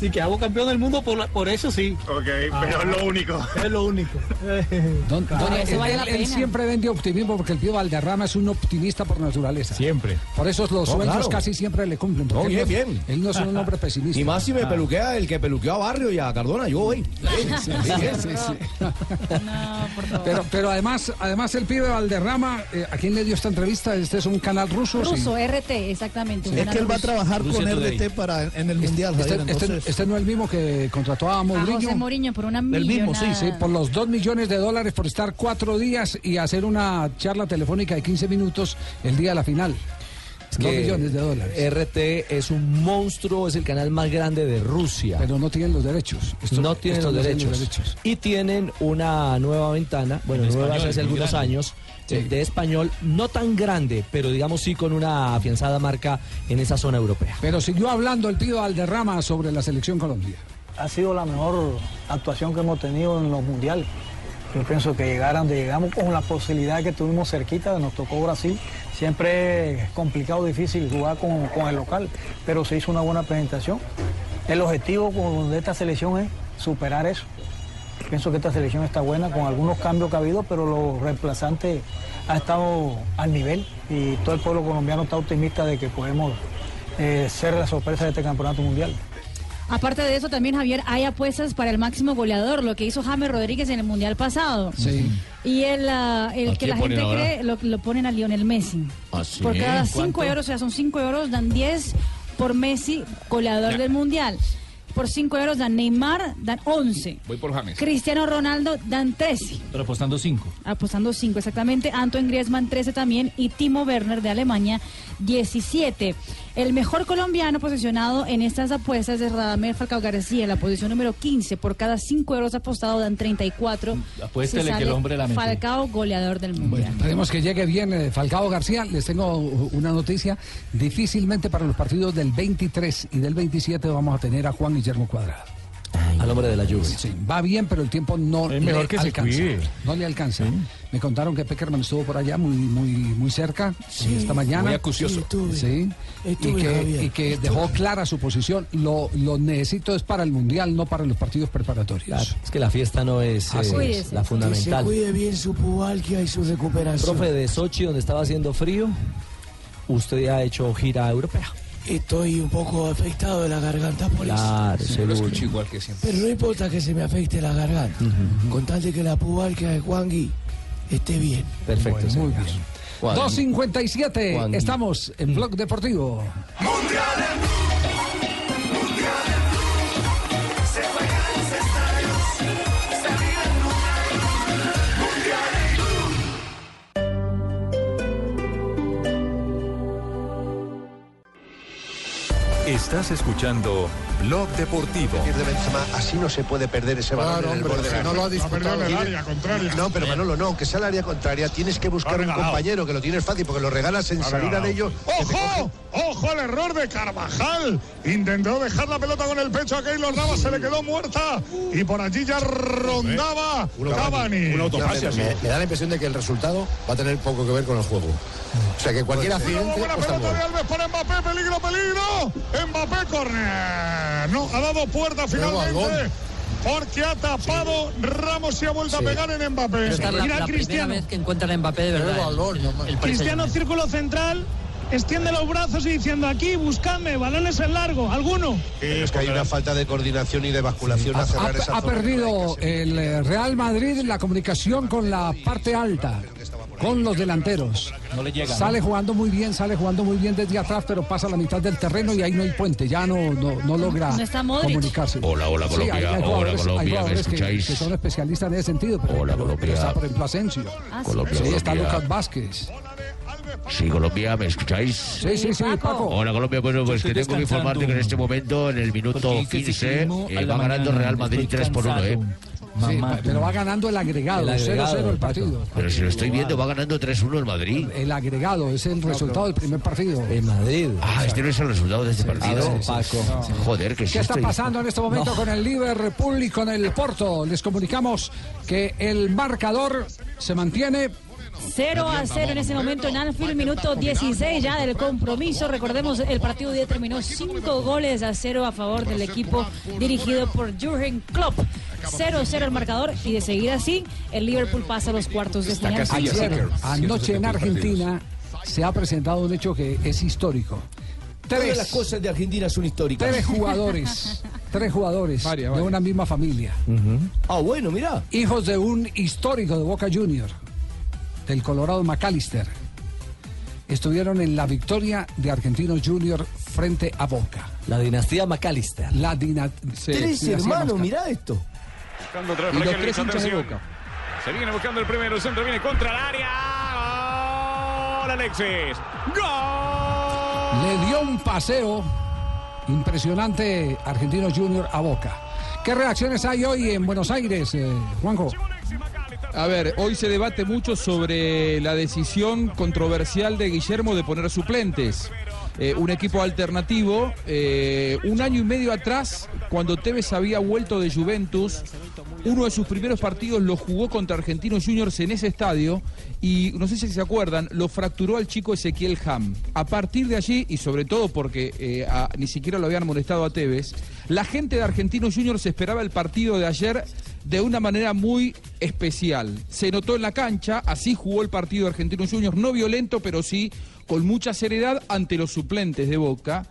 [SPEAKER 25] Si quedamos campeón del mundo, por, la- por eso sí.
[SPEAKER 24] Ok, pero es lo único.
[SPEAKER 25] Es lo único.
[SPEAKER 5] Don- don-
[SPEAKER 7] eso
[SPEAKER 5] él,
[SPEAKER 7] vale la
[SPEAKER 5] él- siempre vende optimismo porque el pibe Valderrama es un optimista por naturaleza.
[SPEAKER 12] Siempre.
[SPEAKER 5] Por eso los
[SPEAKER 14] No,
[SPEAKER 5] sueños
[SPEAKER 14] claro.
[SPEAKER 5] casi siempre le cumplen.
[SPEAKER 14] No,
[SPEAKER 5] él,
[SPEAKER 14] bien,
[SPEAKER 5] no,
[SPEAKER 14] bien.
[SPEAKER 5] él no es un hombre pesimista.
[SPEAKER 14] Y más si me peluquea el que peluqueó a Barrio y a Cardona, yo voy.
[SPEAKER 5] Sí, sí, sí. Pero, pero además, además el pibe Valderrama, eh, ¿a quién le dio esta entrevista? Este es un canal ruso. sí.
[SPEAKER 7] Ruso, RT, exactamente.
[SPEAKER 9] Es que él va a trabajar con. RT para en el Mundial,
[SPEAKER 5] Este,
[SPEAKER 9] Javier,
[SPEAKER 5] este-
[SPEAKER 9] entonces-
[SPEAKER 5] este no es el mismo que contrató a
[SPEAKER 7] A
[SPEAKER 5] Mourinho.
[SPEAKER 7] José Mourinho por una
[SPEAKER 9] El mismo, sí,
[SPEAKER 7] millonada.
[SPEAKER 5] Sí, por los dos millones de dólares por estar cuatro días y hacer una charla telefónica de 15 minutos el día de la final. Dos millones de dólares.
[SPEAKER 13] RT es un monstruo, es el canal más grande de Rusia.
[SPEAKER 5] Pero no tienen los derechos. Esto-
[SPEAKER 13] no tienen los,
[SPEAKER 5] no
[SPEAKER 13] derechos. Y tienen una nueva ventana, bueno,
[SPEAKER 5] En
[SPEAKER 13] nueva
[SPEAKER 5] español,
[SPEAKER 13] hace algunos
[SPEAKER 5] grande.
[SPEAKER 13] años, de español, no tan grande, pero digamos sí con una afianzada marca en esa zona europea.
[SPEAKER 5] Pero siguió hablando el tío Alderrama sobre la selección Colombia.
[SPEAKER 25] Ha sido la mejor actuación que hemos tenido en los mundiales. Yo pienso que llegaran, llegamos con la posibilidad que tuvimos cerquita, nos tocó Brasil. Siempre es complicado, difícil jugar con, con el local, pero se hizo una buena presentación. El objetivo con- de esta selección es superar eso. Pienso que esta selección está buena con algunos cambios que ha habido, pero los reemplazantes ha estado al nivel y todo el pueblo colombiano está optimista de que podemos eh, ser la sorpresa de este campeonato mundial.
[SPEAKER 7] Aparte de eso, también Javier, hay apuestas para el máximo goleador, lo que hizo James Rodríguez en el Mundial pasado.
[SPEAKER 5] Sí.
[SPEAKER 7] Y el, ah, el
[SPEAKER 14] ¿A
[SPEAKER 7] que la gente
[SPEAKER 14] ahora?
[SPEAKER 7] cree lo, lo ponen a Lionel Messi.
[SPEAKER 14] ¿Ah, sí?
[SPEAKER 7] Por cada
[SPEAKER 14] ¿Cuánto?
[SPEAKER 7] 5 euros, o sea, son 5 euros, dan 10 por Messi, goleador del Mundial. Por 5 euros dan Neymar, dan 11.
[SPEAKER 18] Voy por James.
[SPEAKER 7] Cristiano Ronaldo dan 13.
[SPEAKER 22] Pero apostando 5.
[SPEAKER 7] Apostando 5 exactamente. Antoine Griezmann 13 también. Y Timo Werner de Alemania 17. El mejor colombiano posicionado en estas apuestas es Radamel Falcao García, en la posición número 15. Por cada 5 euros apostado dan 34.
[SPEAKER 22] Apuéstele que el hombre la metió.
[SPEAKER 7] Falcao, goleador del Mundial.
[SPEAKER 5] Esperemos que llegue bien eh, Falcao García. Les tengo una noticia. Difícilmente para los partidos del 23 y del 27 vamos a tener a Juan Guillermo Cuadrado.
[SPEAKER 13] Al hombre de la lluvia.
[SPEAKER 5] Sí, va bien, pero el tiempo no
[SPEAKER 12] Es mejor
[SPEAKER 5] le
[SPEAKER 12] que se
[SPEAKER 5] alcanza.
[SPEAKER 12] cuide.
[SPEAKER 5] No le alcanza. Me contaron que Peckerman estuvo por allá muy muy muy cerca eh, esta mañana.
[SPEAKER 18] muy acucioso.
[SPEAKER 5] Sí,
[SPEAKER 18] Estuve.
[SPEAKER 5] Sí.
[SPEAKER 18] Estuve,
[SPEAKER 5] y que,
[SPEAKER 18] Javier.
[SPEAKER 5] y que dejó clara su posición. Lo, lo necesito es para el Mundial, no para los partidos preparatorios.
[SPEAKER 13] Claro, es que la fiesta no es,
[SPEAKER 5] Así
[SPEAKER 13] eh,
[SPEAKER 5] es.
[SPEAKER 13] la
[SPEAKER 5] Que se
[SPEAKER 13] fundamental.
[SPEAKER 5] cuide
[SPEAKER 23] bien su pubalgia y su recuperación.
[SPEAKER 13] Profe, de Sochi, donde estaba haciendo frío, usted ya ha hecho gira europea.
[SPEAKER 23] Estoy un poco afectado de la garganta por
[SPEAKER 13] Claro,
[SPEAKER 23] eso.
[SPEAKER 13] seguro.
[SPEAKER 18] igual que siempre.
[SPEAKER 23] Pero no importa que se me afecte la garganta. Con tal de que la pubalgia de Juangui esté bien.
[SPEAKER 13] Perfecto.
[SPEAKER 5] Muy
[SPEAKER 13] señor.
[SPEAKER 5] bien. 2.57,
[SPEAKER 23] Juan.
[SPEAKER 5] estamos en Blog Deportivo.
[SPEAKER 26] Se
[SPEAKER 19] Estás escuchando Blog Deportivo.
[SPEAKER 8] Pierde Benzema, así no se puede perder ese balón
[SPEAKER 21] Claro,
[SPEAKER 8] en el
[SPEAKER 21] hombre,
[SPEAKER 8] borde
[SPEAKER 21] si no lo ha disputado.
[SPEAKER 20] En el área contraria.
[SPEAKER 8] No, pero Manolo, no, aunque sea el área contraria, tienes que buscar un compañero que lo tienes fácil porque lo regalas en salida de ellos. que
[SPEAKER 20] ¡Ojo! ¡Ojo al error de Carvajal! Intentó dejar la pelota con el pecho a Keylor Navas, se le quedó muerta y por allí ya rondaba Cavani.
[SPEAKER 27] me, me da la impresión de que el resultado va a tener poco que ver con el juego. O sea que cualquier
[SPEAKER 20] luego
[SPEAKER 27] accidente
[SPEAKER 20] buena
[SPEAKER 27] cuesta
[SPEAKER 20] pelota
[SPEAKER 27] gol.
[SPEAKER 20] de Alves para Mbappé, peligro, peligro. Mbappé, corner. No, ha dado puerta finalmente. Porque ha tapado Ramos y ha vuelto a pegar en Mbappé.
[SPEAKER 22] Esta es la,
[SPEAKER 24] Mira,
[SPEAKER 22] la primera
[SPEAKER 24] Cristiano.
[SPEAKER 22] vez que encuentran a Mbappé de verdad. el- el Paris
[SPEAKER 24] Cristiano círculo central, extiende los brazos y diciendo aquí, buscadme, balones en largo, alguno.
[SPEAKER 8] Es que hay una falta de coordinación y de basculación
[SPEAKER 5] Ha,
[SPEAKER 8] a cerrar
[SPEAKER 5] ha-
[SPEAKER 8] esa
[SPEAKER 5] ha
[SPEAKER 8] zona.
[SPEAKER 5] perdido el eh, Real Madrid la comunicación con la parte alta, con los delanteros.
[SPEAKER 22] No le llega.
[SPEAKER 5] Sale jugando muy bien, sale jugando muy bien desde atrás, pero pasa a la mitad del terreno y ahí no hay puente, ya no, no, no logra
[SPEAKER 7] No está
[SPEAKER 5] comunicarse.
[SPEAKER 28] Hola, hola,
[SPEAKER 5] Sí,
[SPEAKER 28] Colombia.
[SPEAKER 5] hay- hay
[SPEAKER 28] Hola, Colombia, ¿me
[SPEAKER 5] jugadores que-
[SPEAKER 28] escucháis?
[SPEAKER 5] Que, son especialistas en ese sentido, pero,
[SPEAKER 28] Hola,
[SPEAKER 5] pero- pero
[SPEAKER 28] Colombia.
[SPEAKER 5] está por ejemplo Asensio.
[SPEAKER 7] Ah, sí.
[SPEAKER 28] Colombia,
[SPEAKER 5] Sí, está
[SPEAKER 28] Colombia.
[SPEAKER 5] Lucas Vázquez.
[SPEAKER 28] Sí, Colombia, ¿me escucháis?
[SPEAKER 5] Sí, sí, sí, Paco.
[SPEAKER 28] Hola Colombia, bueno, pues que tengo que informarte que en este momento, en el minuto
[SPEAKER 22] Porque hice
[SPEAKER 28] 15,
[SPEAKER 22] ciclismo
[SPEAKER 28] eh, va ganando Real Madrid
[SPEAKER 22] estoy
[SPEAKER 28] 3 por 1, ¿eh?
[SPEAKER 5] Sí, pero va ganando el agregado,
[SPEAKER 13] El
[SPEAKER 5] 0-0
[SPEAKER 13] agregado,
[SPEAKER 5] el partido.
[SPEAKER 28] Pero si lo estoy viendo, va ganando 3-1 el Madrid.
[SPEAKER 5] El agregado es el resultado del primer partido.
[SPEAKER 13] En Madrid.
[SPEAKER 28] Ah, este no es el resultado de este partido.
[SPEAKER 13] sí, Paco.
[SPEAKER 28] Joder, que sí
[SPEAKER 5] ¿Qué está
[SPEAKER 28] estoy-
[SPEAKER 5] pasando en este momento
[SPEAKER 13] No.
[SPEAKER 5] con el Liverpool y con el Porto? Les comunicamos que el marcador se mantiene
[SPEAKER 7] 0 a 0 en ese momento en Anfield, minuto 16 ya del compromiso. Recordemos, el partido de hoy terminó 5 goles a 0 a favor del equipo dirigido por Jurgen Klopp. 0-0 el marcador y de seguir así, el Liverpool pasa a los cuartos de final.
[SPEAKER 5] Ayer, anoche en Argentina, se ha presentado un hecho que es histórico.
[SPEAKER 23] Todas las
[SPEAKER 5] Tres,
[SPEAKER 23] cosas de Argentina son históricas.
[SPEAKER 5] tres jugadores, tres jugadores de una misma familia.
[SPEAKER 23] Ah, bueno, mirá.
[SPEAKER 5] Hijos de un histórico de Boca Junior, del Colorado McAllister. Estuvieron en la victoria de Argentinos Junior frente a Boca.
[SPEAKER 13] La dinastía McAllister.
[SPEAKER 5] La dina-
[SPEAKER 23] Tres
[SPEAKER 5] dinastía
[SPEAKER 23] hermanos, mirá esto.
[SPEAKER 12] Buscando otra vez
[SPEAKER 13] Y los tres hinchas de
[SPEAKER 12] atención.
[SPEAKER 13] Boca.
[SPEAKER 12] Se viene buscando el primero, el centro viene contra el área. ¡Gol, Alexis! ¡Gol!
[SPEAKER 5] Le dio un paseo impresionante Argentinos Junior a Boca. ¿Qué reacciones hay hoy en Buenos Aires, eh, Juanjo?
[SPEAKER 29] A ver, hoy se debate mucho sobre la decisión controversial de Guillermo de poner suplentes. Eh, un equipo alternativo, eh, un año y medio atrás, cuando Tevez había vuelto de Juventus, uno de sus primeros partidos lo jugó contra Argentinos Juniors en ese estadio y no sé si se acuerdan, lo fracturó al chico Ezequiel Ham. A partir de allí, y sobre todo porque eh, ni siquiera lo habían molestado a Tevez, la gente de Argentinos Juniors esperaba el partido de ayer de una manera muy especial. Se notó en la cancha, así jugó el partido de Argentinos Juniors, no violento, pero sí con mucha seriedad ante los suplentes de Boca.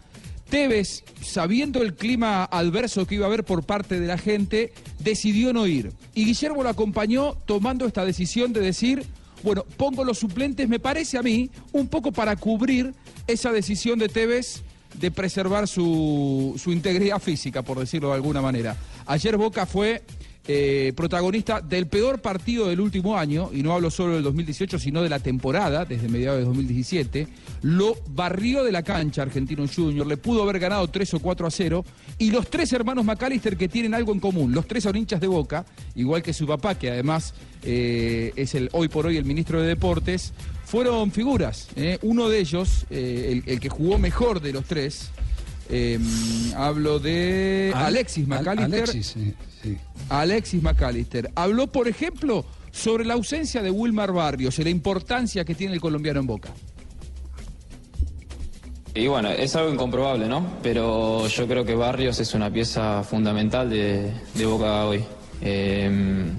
[SPEAKER 29] Tevez, sabiendo el clima adverso que iba a haber por parte de la gente, decidió no ir. Y Guillermo lo acompañó tomando esta decisión de decir, bueno, pongo los suplentes, me parece a mí, un poco para cubrir esa decisión de Tevez de preservar su, su integridad física, por decirlo de alguna manera. Ayer Boca fue eh, protagonista del peor partido del último año, y no hablo solo del 2018, sino de la temporada, desde mediados de 2017, lo barrió de la cancha Argentino Junior, le pudo haber ganado 3 o 4 a 0, y los tres hermanos McAllister que tienen algo en común, los tres son hinchas de Boca, igual que su papá, que además eh, es el hoy por hoy el ministro de Deportes, fueron figuras. eh. Uno de ellos, eh, el, el que jugó mejor de los tres, eh, hablo de
[SPEAKER 5] Al-
[SPEAKER 29] Alexis
[SPEAKER 5] Al-
[SPEAKER 29] McAllister.
[SPEAKER 5] Alexis, sí, sí.
[SPEAKER 29] Alexis McAllister. Habló, por ejemplo, sobre la ausencia de Wilmar Barrios y la importancia que tiene el colombiano en Boca.
[SPEAKER 30] Y bueno, es algo incomprobable, ¿no? Pero yo creo que Barrios es una pieza fundamental de, de Boca hoy. Eh,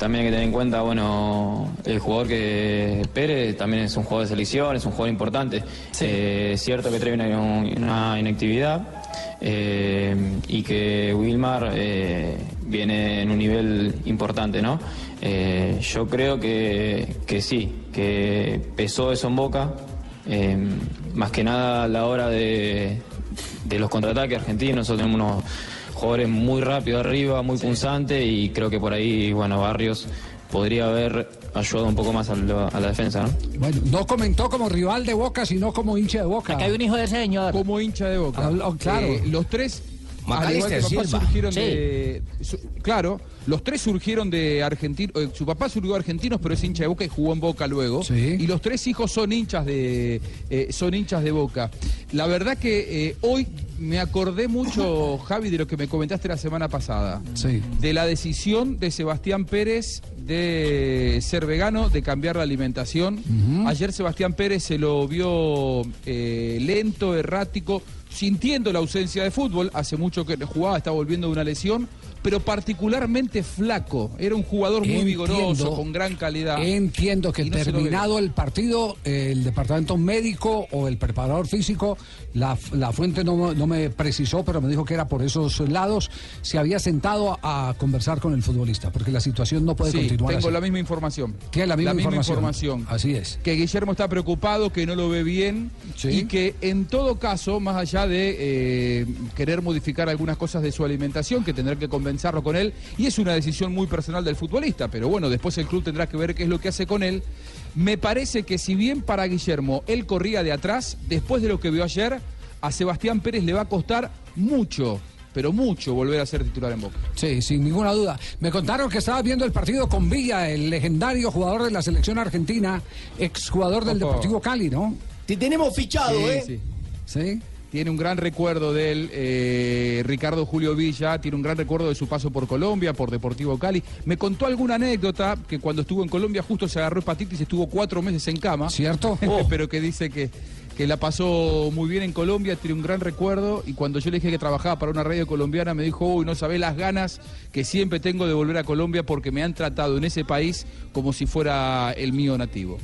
[SPEAKER 30] también hay que tener en cuenta, bueno, el jugador que Pérez también es un jugador de selección, es un jugador importante. Eh, es cierto que trae una, una inactividad eh, y que Wilmar eh, viene en un nivel importante, ¿no? Yo creo que, que sí, que pesó eso en Boca, más que nada a la hora de, de los contraataques argentinos. Nosotros tenemos unos jugadores muy rápidos arriba, muy punzantes y creo que por ahí, bueno, Barrios podría haber ayudado un poco más a la, a la defensa, ¿no?
[SPEAKER 5] Bueno, no comentó como rival de Boca, sino como hincha de Boca.
[SPEAKER 30] Acá hay un
[SPEAKER 5] hijo de señor.
[SPEAKER 29] Como hincha de Boca.
[SPEAKER 5] Habló- claro.
[SPEAKER 29] Eh, los tres.
[SPEAKER 5] Macalister Silva.
[SPEAKER 29] surgieron
[SPEAKER 5] Sí.
[SPEAKER 29] de. su- claro, los tres surgieron de argentinos. su papá surgió de argentinos, pero es hincha de Boca y jugó en Boca luego. Y los tres hijos son hinchas de eh, son hinchas de Boca. La verdad que eh, hoy me acordé mucho, Javi, de lo que me comentaste la semana pasada.
[SPEAKER 5] Sí.
[SPEAKER 29] De la decisión de Sebastián Pérez de ser vegano, de cambiar la alimentación. Ayer Sebastián Pérez se lo vio eh, lento, errático, sintiendo la ausencia de fútbol. Hace mucho que jugaba, está volviendo de una lesión, pero particularmente flaco. Era un jugador muy vigoroso, con gran calidad.
[SPEAKER 5] Entiendo que
[SPEAKER 29] no
[SPEAKER 5] terminado el partido, el departamento médico o el preparador físico, la, la fuente no, no me precisó, pero me dijo que era por esos lados, se había sentado a, a conversar con el futbolista, porque la situación no puede
[SPEAKER 29] Sí,
[SPEAKER 5] continuar
[SPEAKER 29] tengo
[SPEAKER 5] así.
[SPEAKER 29] la misma información.
[SPEAKER 5] Tiene la misma información.
[SPEAKER 29] información.
[SPEAKER 5] Así es.
[SPEAKER 29] Que Guillermo está preocupado, que no lo ve bien y que en todo caso, más allá de eh, querer modificar algunas cosas de su alimentación, que tendrá que convencerlo con él, y es una decisión muy personal del futbolista, pero bueno, después el club tendrá que ver qué es lo que hace con él. Me parece que si bien para Guillermo él corría de atrás, después de lo que vio ayer, a Sebastián Pérez le va a costar mucho, pero mucho volver a ser titular en Boca.
[SPEAKER 5] Sí, sin ninguna duda. Me contaron que estaba viendo el partido con Villa, el legendario jugador de la selección argentina, exjugador del. Deportivo Cali, ¿no?
[SPEAKER 23] Te tenemos fichado,
[SPEAKER 29] Sí,
[SPEAKER 23] ¿eh?
[SPEAKER 29] sí.
[SPEAKER 5] Sí.
[SPEAKER 29] Tiene un gran recuerdo de él, eh, Ricardo Julio Villa, tiene un gran recuerdo de su paso por Colombia, por Deportivo Cali. Me contó alguna anécdota que cuando estuvo en Colombia justo se agarró hepatitis y estuvo cuatro meses en cama.
[SPEAKER 5] ¿Cierto?
[SPEAKER 29] Pero que dice que, que la pasó muy bien en Colombia, tiene un gran recuerdo. Y cuando yo le dije que trabajaba para una radio colombiana, me dijo, uy, no sabés las ganas que siempre tengo de volver a Colombia porque me han tratado en ese país como si fuera el mío nativo.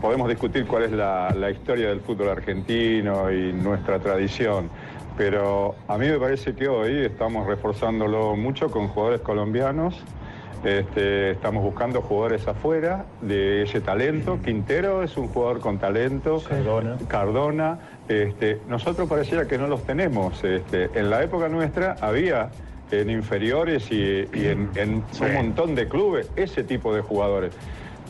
[SPEAKER 31] Podemos discutir cuál es la, la historia del fútbol argentino y nuestra tradición, pero a mí me parece que hoy estamos reforzándolo mucho con jugadores colombianos. Este, estamos buscando jugadores afuera de ese talento. Quintero es un jugador con talento. Cardona. Cardona. Este, nosotros pareciera que no los tenemos. Este, en la época nuestra había en inferiores y, y en, en un montón de clubes ese tipo de jugadores.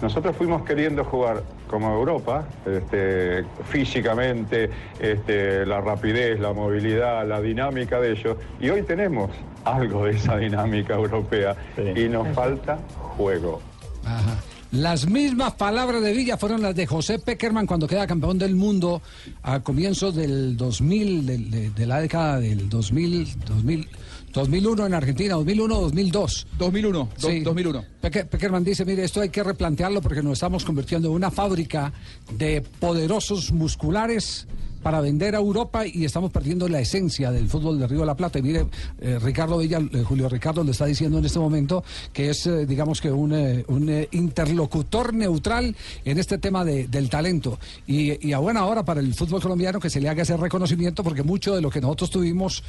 [SPEAKER 31] Nosotros fuimos queriendo jugar como Europa, este, físicamente, este, la rapidez, la movilidad, la dinámica de ellos, y hoy tenemos algo de esa dinámica europea y nos falta juego.
[SPEAKER 5] Ajá. Las mismas palabras de Villa fueron las de José Peckerman cuando queda campeón del mundo a comienzos del 2000, del- de, de la década del 2000, 2000, 2001 en Argentina, 2001, 2002.
[SPEAKER 29] 2001, do- 2001.
[SPEAKER 5] Peque- Peckerman dice, mire, esto hay que replantearlo porque nos estamos convirtiendo en una fábrica de poderosos musculares para vender a Europa y estamos perdiendo la esencia del fútbol de Río de la Plata. Y mire, eh, Ricardo Villa, eh, Julio Ricardo le está diciendo en este momento que es, eh, digamos que un, eh, un, eh, interlocutor neutral en este tema de- del talento. Y, y a buena hora para el fútbol colombiano que se le haga ese reconocimiento porque mucho de lo que nosotros tuvimos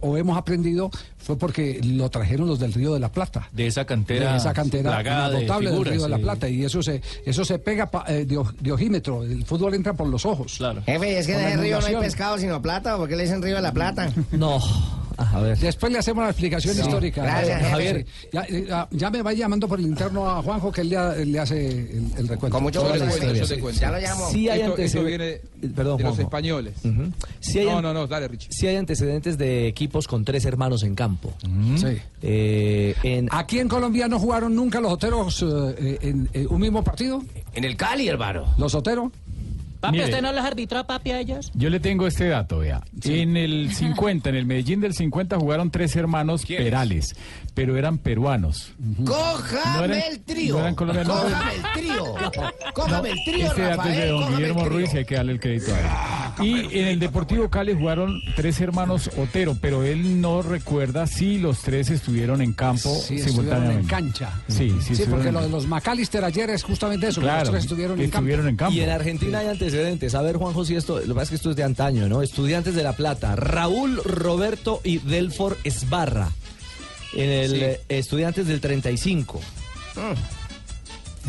[SPEAKER 5] o hemos aprendido fue porque lo trajeron los del Río de la Plata
[SPEAKER 32] De esa cantera.
[SPEAKER 5] de esa cantera
[SPEAKER 32] plagada de
[SPEAKER 5] inagotable del
[SPEAKER 32] figuras,
[SPEAKER 5] Río de la. Plata y eso se eso se pega pa- eh, de, de ojímetro el fútbol entra por los ojos claro
[SPEAKER 33] Jefe, es que en ese río no hay pescado sino plata, ¿por qué le dicen río de la plata?
[SPEAKER 13] No. A ver.
[SPEAKER 5] Después le hacemos la explicación
[SPEAKER 33] Sí.
[SPEAKER 5] histórica.
[SPEAKER 33] Gracias.
[SPEAKER 5] Javier, ya, eh, ya- ya me va llamando por el interno a Juanjo que él le, le hace el, el recuento.
[SPEAKER 33] Con mucho gusto. Ya lo llamo.
[SPEAKER 13] Sí hay
[SPEAKER 29] Esto- esto
[SPEAKER 13] antecedentes.
[SPEAKER 29] viene
[SPEAKER 13] Perdón,
[SPEAKER 29] de los españoles.
[SPEAKER 13] Ujú. Sí hay
[SPEAKER 29] No, no, no, dale, Richie.
[SPEAKER 13] sí hay antecedentes de equipos con tres hermanos en campo.
[SPEAKER 5] Sí.
[SPEAKER 13] Eh, en,
[SPEAKER 5] Aquí en Colombia no jugaron nunca los Oteros eh, en, eh, un mismo partido.
[SPEAKER 28] En el Cali, hermano.
[SPEAKER 5] Los Oteros.
[SPEAKER 22] Papi,
[SPEAKER 12] Mire.
[SPEAKER 22] ¿usted no los arbitró, papi, a ellos?
[SPEAKER 12] Yo le tengo este dato, vea. En el 50, en el Medellín del 50 jugaron tres hermanos Perales, pero eran peruanos.
[SPEAKER 33] ¡Cójame
[SPEAKER 12] No eran-
[SPEAKER 33] el trío!
[SPEAKER 12] no eran colombianos.
[SPEAKER 33] ¡Cójame el trío! ¡Cójame el trío,
[SPEAKER 12] Este dato es de don
[SPEAKER 33] ¡Cójame el
[SPEAKER 12] Guillermo! Ruiz y hay que darle el crédito a él. Y en el Deportivo Cali jugaron tres hermanos Otero, pero él no recuerda si los tres estuvieron en campo
[SPEAKER 5] Sí, estuvieron en
[SPEAKER 12] simultáneamente.
[SPEAKER 5] cancha.
[SPEAKER 12] Sí, sí,
[SPEAKER 5] Sí, porque lo de los McAllister ayer es justamente eso.
[SPEAKER 12] Claro,
[SPEAKER 5] los tres estuvieron en campo.
[SPEAKER 12] estuvieron en campo.
[SPEAKER 13] Y en Argentina hay antecedentes. A ver, Juanjo, si esto, lo que pasa es que esto es de antaño, ¿no? Estudiantes de La Plata, Raúl, Roberto y Delfor Esbarra. En el
[SPEAKER 29] Sí.
[SPEAKER 13] eh, Estudiantes del 35.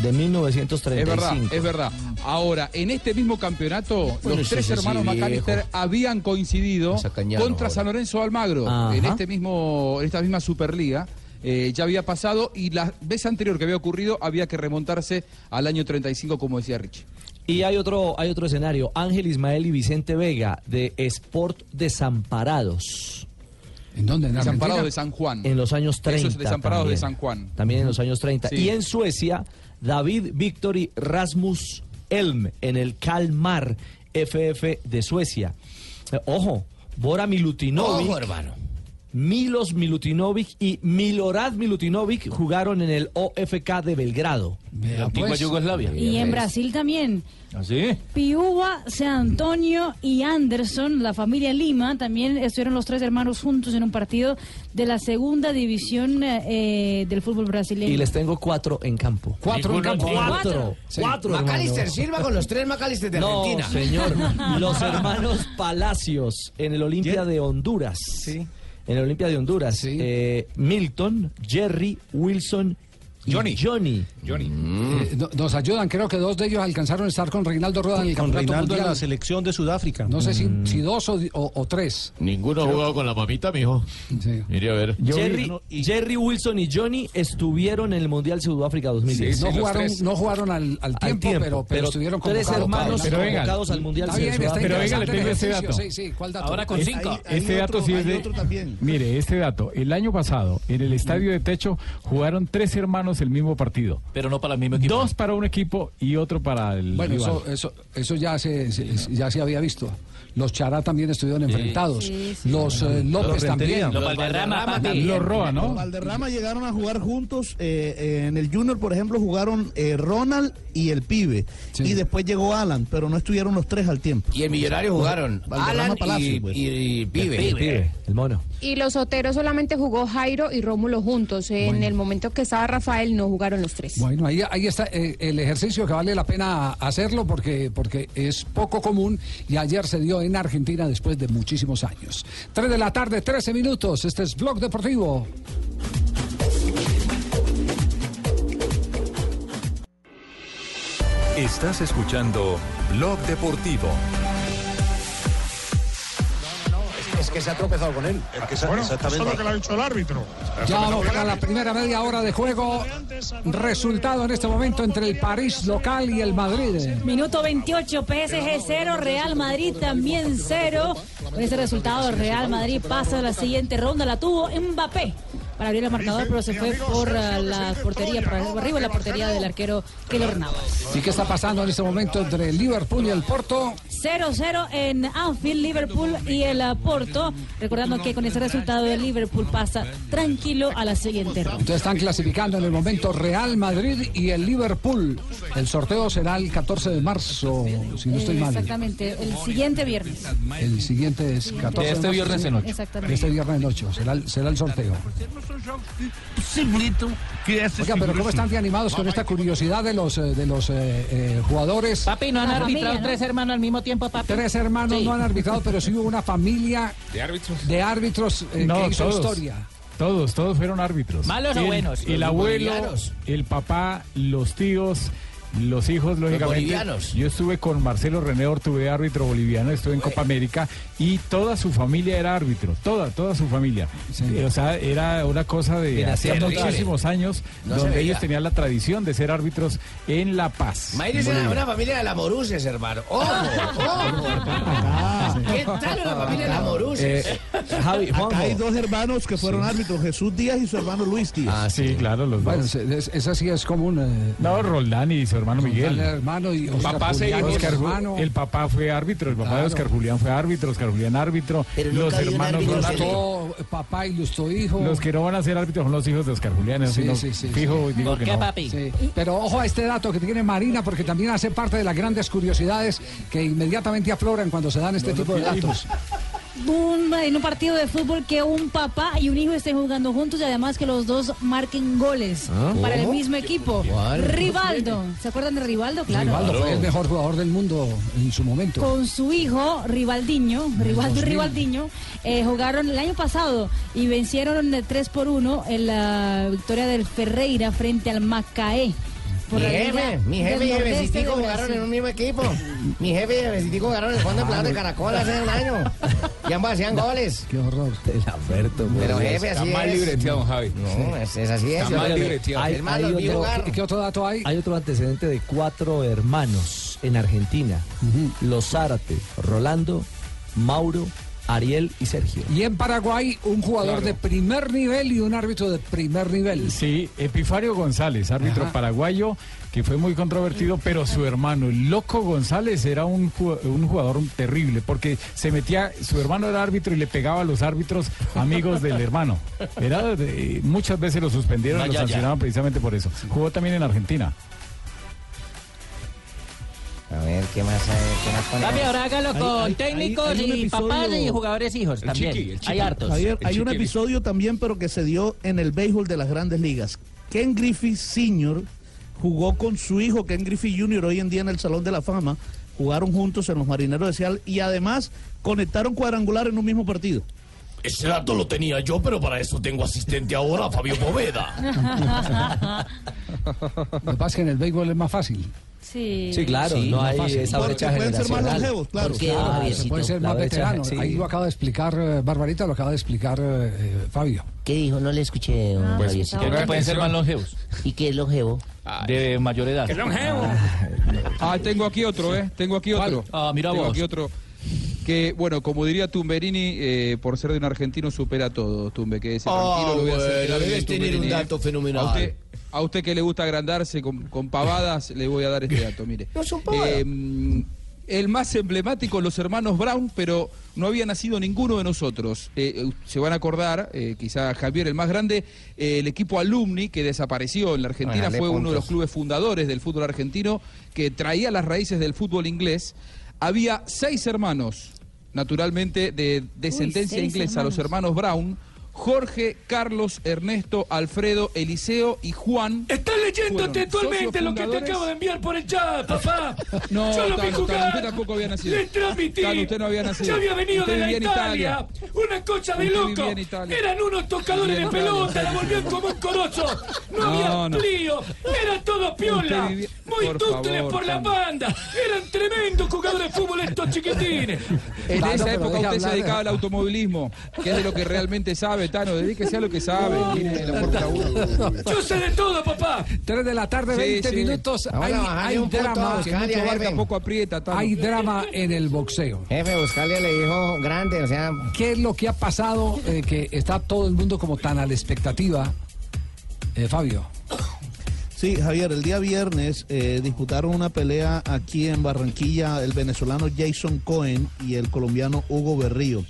[SPEAKER 13] De 1935.
[SPEAKER 29] Es verdad, es verdad. Ahora, en este mismo campeonato,
[SPEAKER 28] Bueno,
[SPEAKER 29] los tres
[SPEAKER 28] sí,
[SPEAKER 29] hermanos. McAllister habían coincidido contra
[SPEAKER 28] ahora.
[SPEAKER 29] San Lorenzo de Almagro
[SPEAKER 13] Ajá.
[SPEAKER 29] en este mismo, en esta misma Superliga. Eh, ya había pasado y la vez anterior que había ocurrido había que remontarse al año 35, como decía Richie.
[SPEAKER 13] Y hay otro, hay otro escenario. Ángel Ismael y Vicente Vega de Sport Desamparados.
[SPEAKER 5] ¿En dónde? ¿En
[SPEAKER 29] Desamparados de San Juan.
[SPEAKER 13] En los años 30.
[SPEAKER 29] Eso es Desamparados de. San Juan.
[SPEAKER 13] También en los años 30.
[SPEAKER 29] Sí.
[SPEAKER 13] Y en Suecia, David Victory Rasmus Elm en el Kalmar FF de Suecia. Eh, ojo, Bora Milutinovic.
[SPEAKER 28] Ojo, hermano.
[SPEAKER 13] Milos Milutinovic y Milorad Milutinovic jugaron en el OFK de Belgrado.
[SPEAKER 32] Antigua
[SPEAKER 5] pues.
[SPEAKER 32] Yugoslavia.
[SPEAKER 7] Y en Brasil también.
[SPEAKER 32] ¿Así?
[SPEAKER 7] Piúa, San Antonio y Anderson, la familia Lima, también estuvieron los tres hermanos juntos en un partido de la segunda división eh, del fútbol brasileño.
[SPEAKER 13] Y les tengo cuatro en campo.
[SPEAKER 5] Cuatro en campo.
[SPEAKER 13] Cuatro.
[SPEAKER 5] Sí.
[SPEAKER 13] Cuatro.
[SPEAKER 28] Macalister. Silva con los tres Macalister de
[SPEAKER 13] No,
[SPEAKER 28] Argentina.
[SPEAKER 13] señor. Los hermanos Palacios en el Olimpia de Honduras. Sí. En el Olimpia de Honduras.
[SPEAKER 5] Sí.
[SPEAKER 13] Eh, Milton, Jerry, Wilson
[SPEAKER 18] Johnny.
[SPEAKER 13] Johnny.
[SPEAKER 18] Johnny.
[SPEAKER 5] Eh, no- nos ayudan, creo que dos de ellos alcanzaron a estar con Reinaldo Rueda en el
[SPEAKER 34] Con
[SPEAKER 5] campeonato
[SPEAKER 34] Reinaldo en
[SPEAKER 5] mundial.
[SPEAKER 34] la selección de Sudáfrica.
[SPEAKER 5] No sé si, si dos o, o- o tres.
[SPEAKER 28] Ninguno ha jugado con la mamita, mijo.
[SPEAKER 5] Sí.
[SPEAKER 28] Mire a ver.
[SPEAKER 13] Jerry, Jerry Wilson y Johnny estuvieron en el Mundial Sudáfrica 2010.
[SPEAKER 5] no,
[SPEAKER 18] los
[SPEAKER 5] jugaron,
[SPEAKER 18] tres.
[SPEAKER 5] no jugaron al, al
[SPEAKER 13] Al
[SPEAKER 5] tiempo, pero, pero estuvieron
[SPEAKER 13] tres
[SPEAKER 5] convocados.
[SPEAKER 13] hermanos
[SPEAKER 12] Pero venga,
[SPEAKER 13] convocados al Mundial
[SPEAKER 5] Está bien, está
[SPEAKER 13] Sudáfrica.
[SPEAKER 12] Pero venga, le tengo ese dato.
[SPEAKER 5] Sí, sí, ¿cuál dato?
[SPEAKER 22] Ahora con cinco.
[SPEAKER 34] hay- hay
[SPEAKER 12] Este dato sí es de. Mire, este dato. El año pasado, en el estadio de techo, jugaron tres hermanos el mismo partido.
[SPEAKER 32] Pero no para el mismo equipo.
[SPEAKER 12] Dos para un equipo y otro para el.
[SPEAKER 5] Bueno,
[SPEAKER 12] rival.
[SPEAKER 5] eso, eso, eso ya, se, se- ya se había visto. Los Chará también estuvieron enfrentados.
[SPEAKER 7] Sí, sí.
[SPEAKER 5] Los eh, López
[SPEAKER 34] Rentería.
[SPEAKER 5] también.
[SPEAKER 32] Los Valderrama.
[SPEAKER 12] Los Roa, ¿no?
[SPEAKER 34] Los Valderrama llegaron a jugar juntos. eh, eh, en el Junior, por ejemplo, jugaron eh, Ronald y el pibe.
[SPEAKER 5] Sí.
[SPEAKER 34] Y después llegó Alan, pero no estuvieron los tres al tiempo.
[SPEAKER 28] Y el millonario jugaron
[SPEAKER 34] Valderrama
[SPEAKER 28] Alan
[SPEAKER 34] Palacio,
[SPEAKER 28] y,
[SPEAKER 34] pues.
[SPEAKER 28] y- y Pibe.
[SPEAKER 13] El pibe, el mono.
[SPEAKER 35] Y los Oteros solamente jugó Jairo y Rómulo juntos. En
[SPEAKER 5] Bueno.
[SPEAKER 35] el momento que estaba Rafael no jugaron los tres.
[SPEAKER 5] Bueno, ahí, ahí está eh, el ejercicio que vale la pena hacerlo porque, porque es poco común y ayer se dio en Argentina después de muchísimos años. 3 de la tarde, 13 minutos. Este es Blog Deportivo.
[SPEAKER 19] Estás escuchando Blog Deportivo.
[SPEAKER 8] Que se ha tropezado con él. Es que se-
[SPEAKER 20] Bueno, eso es
[SPEAKER 8] exactamente.
[SPEAKER 20] lo que le ha dicho el árbitro.
[SPEAKER 5] Ya vamos para la primera media hora de juego. Resultado en este momento entre el París local y el Madrid.
[SPEAKER 7] Minuto 28, PSG 0, Real Madrid también 0. Con ese resultado, Real Madrid pasa a la siguiente ronda. La tuvo Mbappé para abrir el marcador, pero se fue por eh, la portería, por arriba de la portería del arquero Keylor Navas.
[SPEAKER 5] ¿Y qué está pasando en este momento entre el Liverpool y el Porto?
[SPEAKER 7] 0-0 en Anfield, Liverpool y el eh, Porto. Recordando que con ese resultado el Liverpool pasa tranquilo a la siguiente ronda.
[SPEAKER 5] Entonces están clasificando en el momento Real Madrid y el Liverpool. El sorteo será el 14 de marzo, si no estoy mal.
[SPEAKER 7] Exactamente, el siguiente viernes.
[SPEAKER 5] El siguiente es 14
[SPEAKER 32] De este
[SPEAKER 5] marzo,
[SPEAKER 32] viernes
[SPEAKER 5] sí.
[SPEAKER 32] en ocho.
[SPEAKER 7] Exactamente.
[SPEAKER 5] De este viernes en 8. Será, el- será el sorteo. Oiga, pero ¿cómo están de animados con esta curiosidad de los, eh, de los eh, eh, jugadores?
[SPEAKER 22] Papi, ¿no han
[SPEAKER 7] La
[SPEAKER 22] arbitrado
[SPEAKER 7] familia, ¿no?
[SPEAKER 22] tres hermanos al mismo tiempo, papi?
[SPEAKER 5] Tres hermanos
[SPEAKER 22] Sí.
[SPEAKER 5] no han arbitrado, pero sí hubo una familia
[SPEAKER 18] De árbitros.
[SPEAKER 5] de árbitros eh,
[SPEAKER 12] No,
[SPEAKER 5] que hizo
[SPEAKER 12] todos.
[SPEAKER 5] historia.
[SPEAKER 12] Todos, todos fueron árbitros.
[SPEAKER 22] ¿Malos o
[SPEAKER 12] El-
[SPEAKER 22] buenos?
[SPEAKER 12] El abuelo,
[SPEAKER 22] bolivianos.
[SPEAKER 12] el papá, los tíos, los hijos, lógicamente.
[SPEAKER 28] bolivianos.
[SPEAKER 12] Yo estuve con Marcelo René Ortuve, árbitro boliviano, estuve en Copa América y toda su familia era árbitro, toda, toda su familia. Eh, O sea, era una cosa de
[SPEAKER 28] terrible.
[SPEAKER 12] muchísimos años
[SPEAKER 28] No
[SPEAKER 12] donde ellos tenían la tradición de ser árbitros en La Paz.
[SPEAKER 28] Mayres era una familia de la Moruses, hermano. ¡Ojo! ¡Ojo! ¿Qué tal una familia de la Moruses?
[SPEAKER 13] Eh, Javi,
[SPEAKER 34] Acá
[SPEAKER 13] Juanjo.
[SPEAKER 34] hay dos hermanos que fueron árbitros, Jesús Díaz y su hermano Luis Díaz.
[SPEAKER 12] Ah, sí, claro, los
[SPEAKER 5] Bueno,
[SPEAKER 12] dos.
[SPEAKER 5] es- es- esa sí es común. eh,
[SPEAKER 12] No, Roldán y su hermano Miguel.
[SPEAKER 5] el hermano y Oscar
[SPEAKER 18] Papá se
[SPEAKER 5] Julián,
[SPEAKER 18] dijo-
[SPEAKER 12] Oscar Ju-
[SPEAKER 5] hermano.
[SPEAKER 12] el papá fue árbitro, el papá
[SPEAKER 5] Claro.
[SPEAKER 12] de Oscar Julián fue árbitro, Oscar Julián árbitro,
[SPEAKER 33] Pero
[SPEAKER 12] los hermanos
[SPEAKER 33] árbitro
[SPEAKER 12] son árbitros.
[SPEAKER 5] Ilustró papá ilustró hijo.
[SPEAKER 12] Los que no van a ser árbitros son los hijos de Oscar Julián,
[SPEAKER 5] Sí, sí, sí,
[SPEAKER 12] fijo,
[SPEAKER 5] sí.
[SPEAKER 12] digo
[SPEAKER 22] ¿Por
[SPEAKER 12] que
[SPEAKER 22] qué,
[SPEAKER 12] no.
[SPEAKER 22] papi?
[SPEAKER 5] Sí, Pero ojo a este dato que tiene Marina, porque también hace parte de las grandes curiosidades que inmediatamente afloran cuando se dan este tipo de datos.
[SPEAKER 7] Un, en un partido de fútbol que un papá y un hijo estén jugando juntos y además que los dos marquen goles
[SPEAKER 28] ¿Ah?
[SPEAKER 7] para el mismo equipo.
[SPEAKER 28] ¿Cuál?
[SPEAKER 7] Rivaldo, ¿se acuerdan de Rivaldo? Claro.
[SPEAKER 5] Rivaldo fue el mejor jugador del mundo en su momento.
[SPEAKER 7] Con su hijo, Rivaldiño, Rivaldo y
[SPEAKER 5] 2000.
[SPEAKER 7] Rivaldiño, eh, jugaron el año pasado y vencieron de 3 por 1 en la victoria del Ferreira frente al Macaé. Por
[SPEAKER 33] Mi
[SPEAKER 7] la
[SPEAKER 33] jefe, mi jefe y Jefecitico jugaron en un mismo equipo. Mi jefe y Jefecitico jugaron en el fondo de plata de Caracol hace un año. Y ambos hacían goles.
[SPEAKER 5] Qué horror.
[SPEAKER 33] Pero jefe,
[SPEAKER 18] Está
[SPEAKER 33] así
[SPEAKER 18] mal
[SPEAKER 33] es.
[SPEAKER 18] libreteado, Javi.
[SPEAKER 33] No, es, es así es.
[SPEAKER 18] Está mal libreteado.
[SPEAKER 13] Hay-
[SPEAKER 33] Es más,
[SPEAKER 13] hay
[SPEAKER 33] los vi
[SPEAKER 13] otro-
[SPEAKER 33] jugar.
[SPEAKER 5] ¿Qué, qué otro dato hay?
[SPEAKER 13] Hay otro antecedente de cuatro hermanos en Argentina. Los Zárate, Rolando, Mauro, Ariel y Sergio.
[SPEAKER 5] Y en Paraguay, un jugador de primer nivel y un árbitro de primer nivel.
[SPEAKER 12] Sí, Epifario González, árbitro
[SPEAKER 5] Ajá.
[SPEAKER 12] paraguayo, que fue muy controvertido, pero su hermano, el Loco González, era un, un jugador terrible, porque se metía, su hermano era árbitro y le pegaba a los árbitros amigos del hermano. Era muchas veces lo suspendieron,
[SPEAKER 32] No,
[SPEAKER 12] lo
[SPEAKER 32] ya, ya.
[SPEAKER 12] sancionaban precisamente por eso. Jugó también en Argentina.
[SPEAKER 33] A ver, ¿qué más hay? ¿Qué más ponemos?
[SPEAKER 22] Ahora hágalo con
[SPEAKER 34] hay-
[SPEAKER 22] técnicos
[SPEAKER 34] hay- hay un
[SPEAKER 22] y papás
[SPEAKER 34] episodio-
[SPEAKER 22] y jugadores hijos
[SPEAKER 18] El
[SPEAKER 22] también.
[SPEAKER 18] chiqui, el chiqui.
[SPEAKER 22] Hay hartos.
[SPEAKER 34] Javier,
[SPEAKER 18] El
[SPEAKER 34] hay un episodio también, pero que se dio en el béisbol de las grandes ligas. Ken Griffey Sr. jugó con su hijo Ken Griffey Jr. hoy en día en el Salón de la Fama. Jugaron juntos en los Marineros de Seattle y además conectaron cuadrangular en un mismo partido.
[SPEAKER 23] Ese dato lo tenía yo, pero para eso tengo asistente ahora, Fabio Poveda.
[SPEAKER 5] Lo que pasa es que en el béisbol es más fácil.
[SPEAKER 7] Sí.
[SPEAKER 13] Sí, claro,
[SPEAKER 5] Sí,
[SPEAKER 13] no hay
[SPEAKER 5] fácil.
[SPEAKER 13] esa
[SPEAKER 34] Porque
[SPEAKER 13] brecha
[SPEAKER 34] pueden ser más longevos, claro.
[SPEAKER 33] ¿Por qué,
[SPEAKER 13] Claro,
[SPEAKER 5] Se puede ser más veterano.
[SPEAKER 13] sí.
[SPEAKER 5] Ahí lo acaba de explicar eh, Barbarita, lo acaba de explicar eh, eh, Fabio.
[SPEAKER 33] ¿Qué dijo? No le escuché, don
[SPEAKER 32] Pues, que pueden ser más longevos.
[SPEAKER 33] ¿Y qué es longevo?
[SPEAKER 32] De mayor edad.
[SPEAKER 29] Ah, tengo aquí otro, ¿eh? Tengo aquí otro.
[SPEAKER 32] Ah, mira
[SPEAKER 29] Tengo
[SPEAKER 32] vos.
[SPEAKER 29] aquí otro. Que, bueno, como diría Tumberini, eh, por ser de un argentino supera todo, Tumbe. Que ese
[SPEAKER 23] Ah,
[SPEAKER 29] tranquilo lo voy a hacer
[SPEAKER 23] bueno, debes tener un
[SPEAKER 29] ¿eh?
[SPEAKER 23] dato fenomenal.
[SPEAKER 29] A usted, a usted que le gusta agrandarse con, con pavadas, le voy a dar este dato, mire.
[SPEAKER 33] No son pavadas.
[SPEAKER 29] Eh, el más emblemático, los hermanos Brown, pero no había nacido ninguno de nosotros. Eh, se van a acordar, eh, quizá Javier, el más grande, eh, el equipo Alumni, que desapareció en la Argentina,
[SPEAKER 33] Bueno,
[SPEAKER 29] fue uno de los clubes fundadores del fútbol argentino, que traía las raíces del fútbol inglés. Había seis hermanos, naturalmente de descendencia inglesa, los
[SPEAKER 7] hermanos
[SPEAKER 29] Brown. Jorge, Carlos, Ernesto, Alfredo, Eliseo y Juan.
[SPEAKER 23] Estás leyendo
[SPEAKER 29] fueron
[SPEAKER 23] textualmente lo que te acabo de enviar por el chat, papá.
[SPEAKER 29] No,
[SPEAKER 23] Yo lo vi jugar.
[SPEAKER 29] usted tampoco había nacido.
[SPEAKER 23] Le transmití.
[SPEAKER 29] Tano, usted no había nacido.
[SPEAKER 23] Ya había venido
[SPEAKER 29] Usted
[SPEAKER 23] de la
[SPEAKER 29] en
[SPEAKER 23] Italia. Una cosa de loco.
[SPEAKER 29] Italia.
[SPEAKER 23] Eran unos tocadores de
[SPEAKER 29] Italia.
[SPEAKER 23] pelota, la volvían como un corozo. No,
[SPEAKER 29] No,
[SPEAKER 23] había
[SPEAKER 29] no.
[SPEAKER 23] lío. Era todo piola.
[SPEAKER 29] Vivía-
[SPEAKER 23] Muy
[SPEAKER 29] Por
[SPEAKER 23] tútiles por la banda. Eran tremendos jugadores de fútbol estos chiquitines.
[SPEAKER 29] En esa época usted se dedicaba al automovilismo, que es de lo que realmente sabe, Tano. Dedíquese a lo que sabe. Mire, la Fórmula 1.
[SPEAKER 23] Yo sé de todo, papá.
[SPEAKER 5] 3 de la tarde,
[SPEAKER 29] Sí,
[SPEAKER 5] 20
[SPEAKER 29] sí.
[SPEAKER 5] minutos. Hay, hay drama.
[SPEAKER 33] Buscalia,
[SPEAKER 29] Mucho barca,
[SPEAKER 33] jefe.
[SPEAKER 29] poco aprieta, Tano.
[SPEAKER 5] Hay drama en el boxeo.
[SPEAKER 33] Jefe, Buscalia le dijo grande, o sea,
[SPEAKER 5] ¿Qué es lo que ha pasado eh, que está todo el mundo como tan a la expectativa? Eh, Fabio.
[SPEAKER 34] Sí, Javier, el día viernes eh, disputaron una pelea aquí en Barranquilla el venezolano Jason Cohen y el colombiano Hugo Berrío.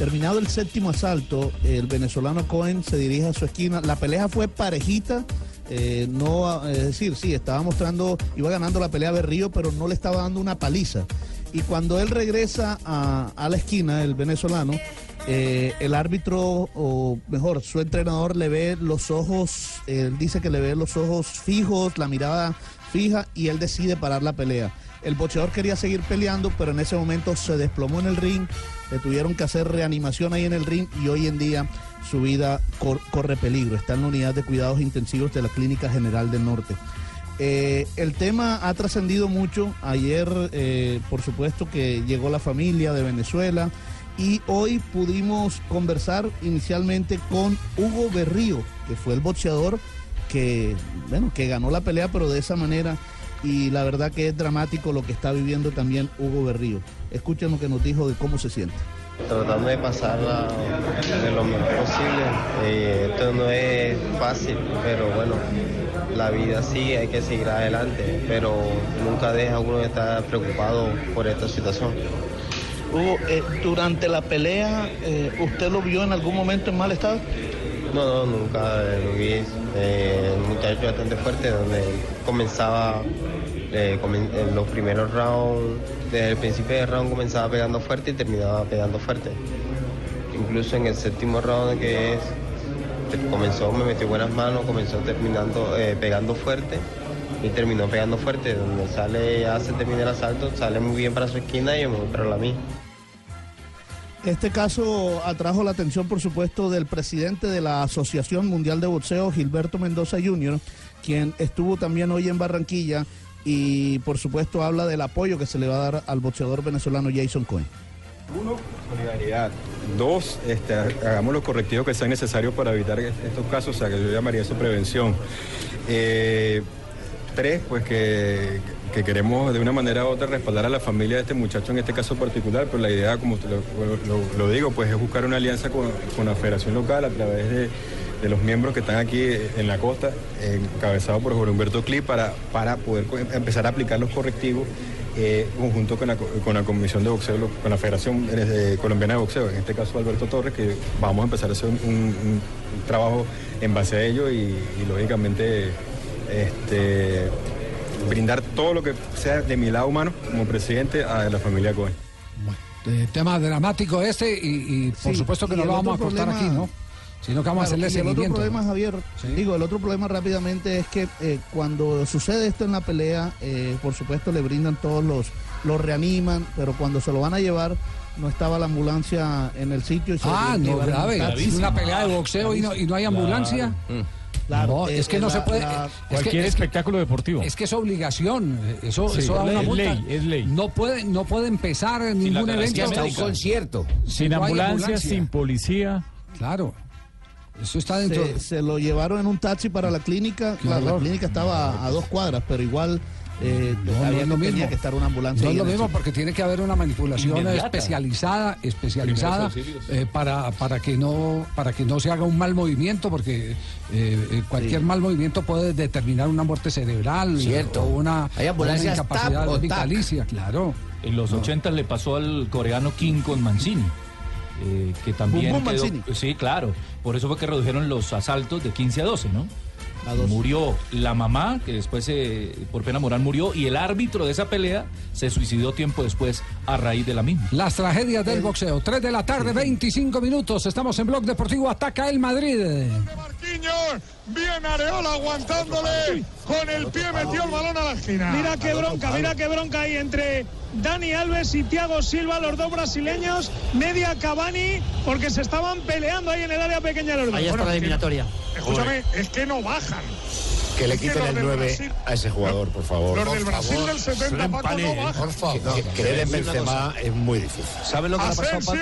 [SPEAKER 34] Terminado el séptimo asalto, el venezolano Cohen se dirige a su esquina. La pelea fue parejita, eh, no, es decir, sí, estaba mostrando, iba ganando la pelea Berrío, pero no le estaba dando una paliza. Y cuando él regresa a, a la esquina, el venezolano, eh, el árbitro, o mejor, su entrenador le ve los ojos, él dice que le ve los ojos fijos, la mirada fija, y él decide parar la pelea. El boxeador quería seguir peleando, pero en ese momento se desplomó en el ring, le tuvieron que hacer reanimación ahí en el ring y hoy en día su vida cor- corre peligro. Está en la unidad de cuidados intensivos de la Clínica General del Norte. Eh, el tema ha trascendido mucho. Ayer, eh, por supuesto, que llegó la familia de Venezuela y hoy pudimos conversar inicialmente con Hugo Berrío, que fue el boxeador que, bueno, que ganó la pelea, pero de esa manera. Y la verdad que es dramático lo que está viviendo también Hugo Berrío. Escuchen lo que nos dijo de cómo se siente.
[SPEAKER 36] tratando de pasarla de lo mejor posible. Eh, esto no es fácil, pero bueno, la vida sí, hay que seguir adelante, pero nunca deja uno de estar preocupado por esta situación.
[SPEAKER 34] Hugo, eh, durante la pelea, eh, ¿usted lo vio en algún momento en mal estado?
[SPEAKER 36] No, no, nunca lo vi. Eh, un muchacho bastante fuerte, donde comenzaba eh, en los primeros rounds, desde el principio del round comenzaba pegando fuerte y terminaba pegando fuerte. Incluso en el séptimo round que es, comenzó, me metió buenas manos, comenzó terminando, eh, pegando fuerte y terminó pegando fuerte. Donde sale, ya se termina el asalto, sale muy bien para su esquina y yo me voy para la mía.
[SPEAKER 34] Este caso atrajo la atención, por supuesto, del presidente de la Asociación Mundial de Boxeo, Gilberto Mendoza Jr., quien estuvo también hoy en Barranquilla y, por supuesto, habla del apoyo que se le va a dar al boxeador venezolano Jason Cohen.
[SPEAKER 37] Uno, solidaridad. Dos, este, hagamos los correctivos que sean necesarios para evitar est- estos casos, o sea, que yo llamaría eso prevención. Eh, tres, pues que, que queremos de una manera u otra respaldar a la familia de este muchacho en este caso particular, pero la idea, como lo digo, pues es buscar una alianza con, con la federación local a través de, de los miembros que están aquí en la costa, encabezado por Jorge Humberto Clip, para, para poder empezar a aplicar los correctivos eh, conjunto con la, co- con la Comisión de Boxeo, con la Federación eh, Colombiana de Boxeo, en este caso Alberto Torres, que vamos a empezar a hacer un, un- un trabajo en base a ello y, y, lógicamente este, brindar todo lo que sea de mi lado humano como presidente a la familia Cohen.
[SPEAKER 5] Eh, tema dramático este y, y por
[SPEAKER 34] Sí,
[SPEAKER 5] supuesto que no lo vamos a cortar
[SPEAKER 34] problema-
[SPEAKER 5] aquí, ¿no? Sino que vamos a
[SPEAKER 34] Claro,
[SPEAKER 5] hacerle
[SPEAKER 34] y el
[SPEAKER 5] seguimiento.
[SPEAKER 34] otro problema, Javier, digo, el otro problema rápidamente es que eh, cuando sucede esto en la pelea, eh, por supuesto le brindan todos los, los reaniman, pero cuando se lo van a llevar, no estaba la ambulancia en el sitio. Y se
[SPEAKER 5] Ah, no, grave. Una pelea de boxeo y no, y no hay ambulancia.
[SPEAKER 34] Claro,
[SPEAKER 5] no, es
[SPEAKER 34] eh,
[SPEAKER 5] que no
[SPEAKER 34] la-
[SPEAKER 5] se puede.
[SPEAKER 34] la-
[SPEAKER 5] es que-
[SPEAKER 12] Cualquier
[SPEAKER 5] es que-
[SPEAKER 12] espectáculo deportivo.
[SPEAKER 5] Es que es obligación, eso,
[SPEAKER 12] Sí,
[SPEAKER 5] eso da
[SPEAKER 12] es
[SPEAKER 5] una multa.
[SPEAKER 12] es ley, es ley.
[SPEAKER 5] No puede, no puede empezar ningún evento
[SPEAKER 23] hasta un concierto.
[SPEAKER 5] Si
[SPEAKER 12] Sin
[SPEAKER 5] no hay
[SPEAKER 12] ambulancia, sin policía.
[SPEAKER 5] Claro. Eso está dentro.
[SPEAKER 34] Se, se lo llevaron en un taxi para la clínica. La
[SPEAKER 5] horror.
[SPEAKER 34] clínica estaba a, a dos cuadras, pero igual eh,
[SPEAKER 5] No, no
[SPEAKER 34] había
[SPEAKER 5] es lo
[SPEAKER 34] que-
[SPEAKER 5] mismo.
[SPEAKER 34] tenía que estar una ambulancia.
[SPEAKER 5] No es lo mismo
[SPEAKER 34] sitio.
[SPEAKER 5] porque tiene que haber una manipulación
[SPEAKER 34] Inmediata.
[SPEAKER 5] especializada, especializada eh, para, para que no para que no se haga un mal movimiento porque eh, eh, cualquier mal movimiento puede determinar una muerte cerebral
[SPEAKER 23] Cierto.
[SPEAKER 5] o una,
[SPEAKER 23] Hay
[SPEAKER 5] o una
[SPEAKER 23] ambulancias
[SPEAKER 5] incapacidad
[SPEAKER 23] TAP o TAC.
[SPEAKER 5] vitalicia, claro.
[SPEAKER 32] En los 80 le pasó al coreano King con Mancini. Eh, que también
[SPEAKER 34] Bum Bum
[SPEAKER 32] quedó-
[SPEAKER 34] Mancini.
[SPEAKER 32] sí claro por eso fue que redujeron los asaltos de 15 a 12 no murió la mamá, que después eh, por pena moral murió, y el árbitro de esa pelea se suicidó tiempo después a raíz de la misma.
[SPEAKER 5] Las tragedias del boxeo. 3 de la tarde, 25 minutos. Estamos en Blog Deportivo. Ataca el Madrid.
[SPEAKER 20] Bien Areola aguantándole. Con el pie metió el balón a la esquina.
[SPEAKER 11] Mira qué bronca, mira qué bronca hay entre Dani Alves y Thiago Silva, los dos brasileños, media Cavani, porque se estaban peleando ahí en el área pequeña los dos.
[SPEAKER 8] Ahí está
[SPEAKER 11] Bueno,
[SPEAKER 8] la eliminatoria.
[SPEAKER 20] Escúchame, es que no bajan.
[SPEAKER 8] Que le
[SPEAKER 20] que
[SPEAKER 8] quiten
[SPEAKER 20] los
[SPEAKER 8] el
[SPEAKER 20] del
[SPEAKER 8] 9
[SPEAKER 20] Brasil-
[SPEAKER 8] a ese jugador, por favor.
[SPEAKER 20] Los
[SPEAKER 8] Por
[SPEAKER 20] del Brasil
[SPEAKER 8] favor.
[SPEAKER 20] del 70, Paco, no bajan.
[SPEAKER 8] Por favor. Creer en Benzema es muy difícil. ¿Saben lo que ha pasado, Paco?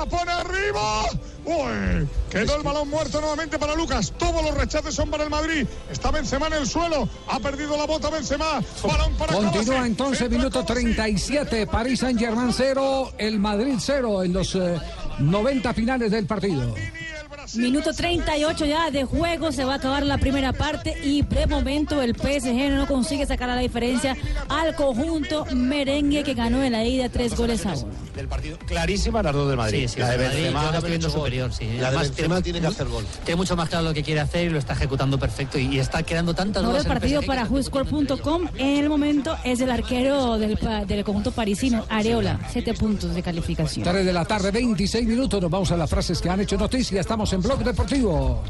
[SPEAKER 20] La pone arriba. Uy, quedó el balón muerto nuevamente para Lucas. Todos los rechaces son para el Madrid. Está Benzema en el suelo. Ha perdido la bota Benzema. Balón para
[SPEAKER 5] Continúa entonces, minuto 37. París Saint-Germain 0, el Madrid 0 en los eh, 90 finales del partido.
[SPEAKER 7] Minuto 38 ya de juego, se va a acabar la primera parte y de momento el PSG no consigue sacar la diferencia al conjunto merengue que ganó en la ida tres goles a uno.
[SPEAKER 8] Del partido. Clarísima las dos del Madrid.
[SPEAKER 22] Sí, sí,
[SPEAKER 8] la de
[SPEAKER 22] el Madrid,
[SPEAKER 8] Benzema.
[SPEAKER 22] la
[SPEAKER 8] haber
[SPEAKER 22] viendo superior, sí.
[SPEAKER 8] La de
[SPEAKER 22] Además,
[SPEAKER 8] Benzema tiene que hacer gol.
[SPEAKER 22] Tiene mucho más claro lo que quiere hacer y lo está ejecutando perfecto y, y está creando tantas dudas
[SPEAKER 7] el
[SPEAKER 22] en el
[SPEAKER 7] partido
[SPEAKER 22] PSG
[SPEAKER 7] para WhoScore.com en el momento es el arquero del, pa- del conjunto parisino, Areola, siete puntos de calificación.
[SPEAKER 5] 3 de la tarde, 26 minutos. Nos vamos a las frases que han hecho noticia. Estamos en Blog Deportivo.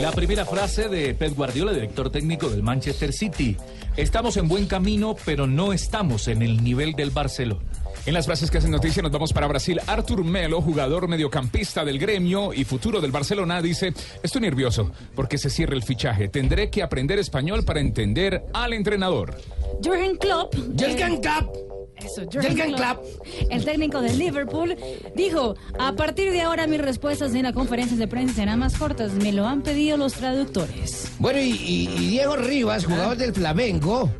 [SPEAKER 32] La primera frase de Pep Guardiola, director técnico del Manchester City. Estamos en buen camino, pero no estamos en el nivel del Barcelona.
[SPEAKER 18] En las frases que hacen noticia nos vamos para Brasil. Artur Melo, jugador mediocampista del gremio y futuro del Barcelona, dice, estoy nervioso porque se cierra el fichaje. Tendré que aprender español para entender al entrenador.
[SPEAKER 7] Jürgen Klopp.
[SPEAKER 28] Jürgen
[SPEAKER 7] eh,
[SPEAKER 28] Klopp.
[SPEAKER 7] Eso, Jürgen
[SPEAKER 28] Jürgen
[SPEAKER 7] Klopp, el técnico del Liverpool, dijo, a partir de ahora mis respuestas en las conferencias de prensa serán más cortas, me lo han pedido los traductores.
[SPEAKER 28] Bueno, y, y- y Diego Rivas, jugador del Flamengo,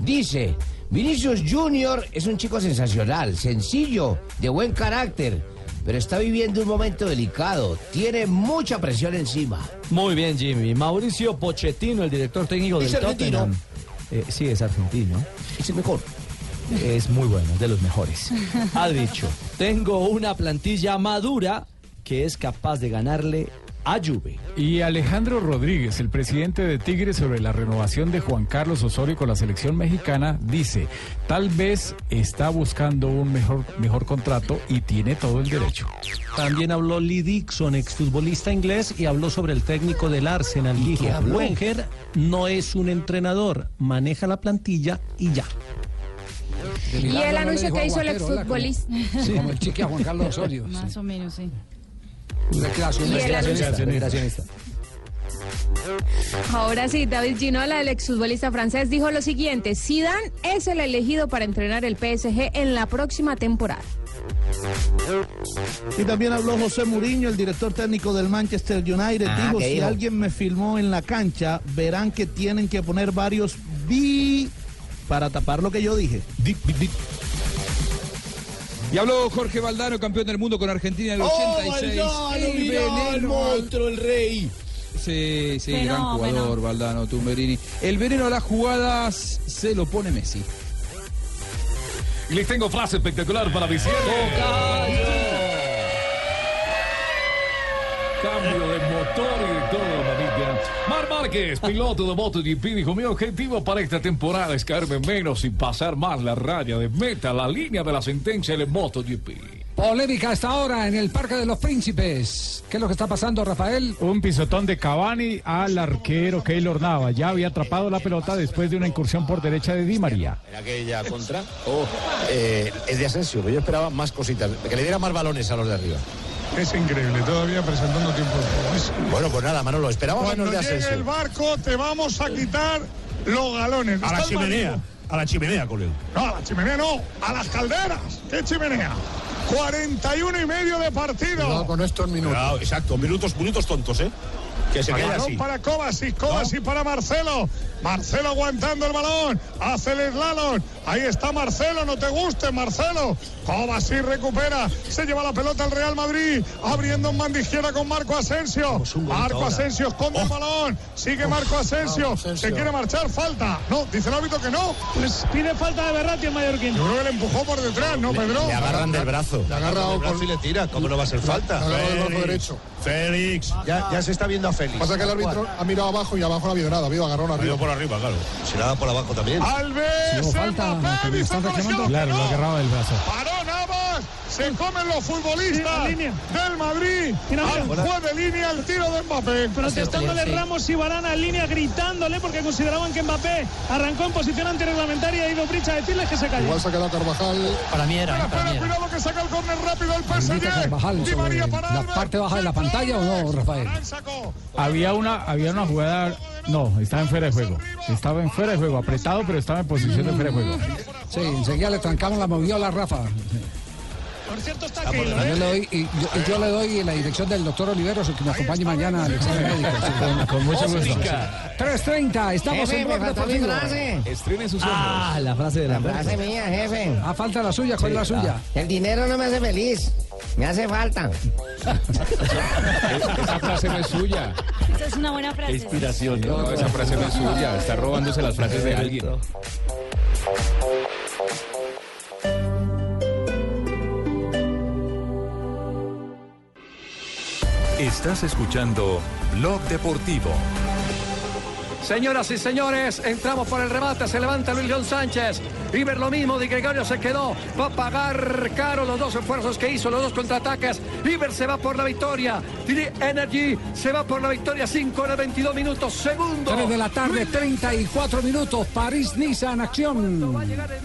[SPEAKER 28] dice, Vinicius Junior es un chico sensacional, sencillo, de buen carácter, pero está viviendo un momento delicado, tiene mucha presión encima.
[SPEAKER 13] Muy bien, Jimmy. Mauricio Pochettino, el director técnico del. Tottenham. Eh, sí, es argentino.
[SPEAKER 28] Es el mejor.
[SPEAKER 13] Es muy bueno, es de los mejores. Ha dicho, tengo una plantilla madura que es capaz de ganarle a Juve.
[SPEAKER 12] Y Alejandro Rodríguez, el presidente de Tigres, sobre la renovación de Juan Carlos Osorio con la selección mexicana, dice, tal vez está buscando un mejor, mejor contrato y tiene todo el derecho.
[SPEAKER 38] También habló Lee Dixon, exfutbolista inglés, y habló sobre el técnico del Arsenal. Dijo? Wenger no es un entrenador, maneja la plantilla y ya.
[SPEAKER 35] Y el anuncio que hizo el exfutbolista.
[SPEAKER 5] Sí, como el chique a Juan Carlos Osorio.
[SPEAKER 7] Más o menos, sí.
[SPEAKER 5] Recreacionista.
[SPEAKER 35] Ahora sí, David Ginola, el exfutbolista francés, dijo lo siguiente: Zidane es el elegido para entrenar el PSG en la próxima temporada.
[SPEAKER 34] Y también habló José Mourinho, el director técnico del Manchester United.
[SPEAKER 28] Ah,
[SPEAKER 34] dijo,
[SPEAKER 28] ¿qué
[SPEAKER 34] si
[SPEAKER 28] dijo?
[SPEAKER 34] alguien me filmó en la cancha, verán que tienen que poner varios bi para tapar lo que yo dije.
[SPEAKER 29] Y habló Jorge Valdano, campeón del mundo con Argentina en el 86. el veneno.
[SPEAKER 28] monstruo, el rey.
[SPEAKER 29] Sí, sí, gran jugador, Valdano, Tumberini. El veneno a las jugadas se lo pone Messi.
[SPEAKER 32] Y les tengo frase espectacular para Vicente. Cambio de motor y Márquez, piloto de MotoGP, dijo, mi objetivo para esta temporada es caerme menos y pasar más la raya de meta, la línea de la sentencia del MotoGP.
[SPEAKER 5] Polémica hasta ahora en el Parque de los Príncipes. ¿Qué es lo que está pasando, Rafael?
[SPEAKER 12] Un pisotón de Cavani al arquero Keylor Nava. Ya había atrapado la pelota después de una incursión por derecha de Di María.
[SPEAKER 8] En aquella contra. Oh, eh, es de Asensio, pero yo esperaba más cositas, que le diera más balones a los de arriba.
[SPEAKER 20] Es increíble, todavía presentando tiempo.
[SPEAKER 8] Bueno, pues nada, Manolo, esperaba
[SPEAKER 20] Cuando
[SPEAKER 8] menos de
[SPEAKER 20] llegue el barco te vamos a quitar los galones.
[SPEAKER 8] A la chimenea,
[SPEAKER 20] marido.
[SPEAKER 8] a la chimenea, colega.
[SPEAKER 20] No, a la chimenea no, a las calderas. ¿Qué chimenea? 41 y medio de partido.
[SPEAKER 8] con estos minutos. exacto, minutos, minutos tontos, ¿eh? Que se quede así.
[SPEAKER 20] para Kovacic, Kovacic para Marcelo. Marcelo aguantando el balón. Hace el slalom. Ahí está Marcelo. No te guste, Marcelo. Kovacic recupera. Se lleva la pelota al Real Madrid. Abriendo en banda izquierda con Marco Asensio. Marco. Asensio esconde el balón. Sigue Marco Asensio.
[SPEAKER 11] Vamos, Asensio.
[SPEAKER 20] Se quiere marchar. Falta. No, dice el árbitro que no.
[SPEAKER 11] Pues pide falta de Berratti el mallorquín.
[SPEAKER 20] Yo creo que le empujó por detrás, ¿no, Pedro?
[SPEAKER 8] Le agarran del brazo.
[SPEAKER 20] Le ha agarrado
[SPEAKER 8] con... y le tira. ¿Cómo no va a ser falta?
[SPEAKER 20] Le el brazo derecho.
[SPEAKER 8] Félix. Ya, ya se está viendo a Félix.
[SPEAKER 20] Pasa que el árbitro ha mirado abajo y abajo no ha habido nada. Ha habido agarrón
[SPEAKER 8] Ha
[SPEAKER 20] arriba.
[SPEAKER 8] por arriba, claro. Si nada por abajo también.
[SPEAKER 20] Alves,
[SPEAKER 5] hubo falta, están reclamando.
[SPEAKER 12] Claro,
[SPEAKER 20] que
[SPEAKER 12] lo
[SPEAKER 20] no.
[SPEAKER 12] agarraba del brazo.
[SPEAKER 20] Paró Navas, se comen los futbolistas del Madrid. Juez de línea el tiro de Mbappé.
[SPEAKER 11] Protestándole Ramos y Varana en línea, gritándole porque consideraban que Mbappé arrancó en posición antirreglamentaria. Ha ido Bricha a decirles que se cayó.
[SPEAKER 20] Igual se ha quedado Carvajal.
[SPEAKER 22] Para mí era,
[SPEAKER 20] Espera, espera, cuidado que saca el córner rápido el PSG.
[SPEAKER 5] La parte baja de la pantalla o no, Rafael.
[SPEAKER 12] Había una, había una jugada. No, estaba en fuera de juego. Estaba en fuera de juego, apretado, pero estaba en posición de fuera de juego.
[SPEAKER 5] Sí, enseguida le trancamos la moviola a Rafa.
[SPEAKER 11] Por cierto, está
[SPEAKER 5] Yo
[SPEAKER 11] Keylor, ¿eh?
[SPEAKER 5] le doy, y yo, y yo le doy la dirección del doctor Oliveros, que me acompañe mañana al examen médico. sí.
[SPEAKER 12] Con, con mucho gusto.
[SPEAKER 5] 3.30, estamos
[SPEAKER 33] Jefe,
[SPEAKER 5] en Blog Deportivo.
[SPEAKER 33] frase.
[SPEAKER 18] Estrenen sus ojos.
[SPEAKER 13] Ah, la frase de la
[SPEAKER 33] La frase mía, jefe.
[SPEAKER 5] Ah, falta la suya, ¿cuál es la suya?
[SPEAKER 33] El dinero no me hace feliz. Me hace falta.
[SPEAKER 18] Esa frase no es suya.
[SPEAKER 7] Esa es una buena frase.
[SPEAKER 13] Inspiración, ¿no?
[SPEAKER 18] No, esa frase no es suya. Está robándose las frases de alguien.
[SPEAKER 19] Estás escuchando Blog Deportivo.
[SPEAKER 39] Señoras y señores, entramos por el remate, se levanta Luis León Sánchez. River lo mismo, Di Gregorio se quedó. Va a pagar caro los dos esfuerzos que hizo, los dos contraataques. River se va por la victoria. Energy se va por la victoria. 5 horas 22 minutos. Segundo.
[SPEAKER 5] 3 de la tarde, 34 minutos. París-Niza en acción.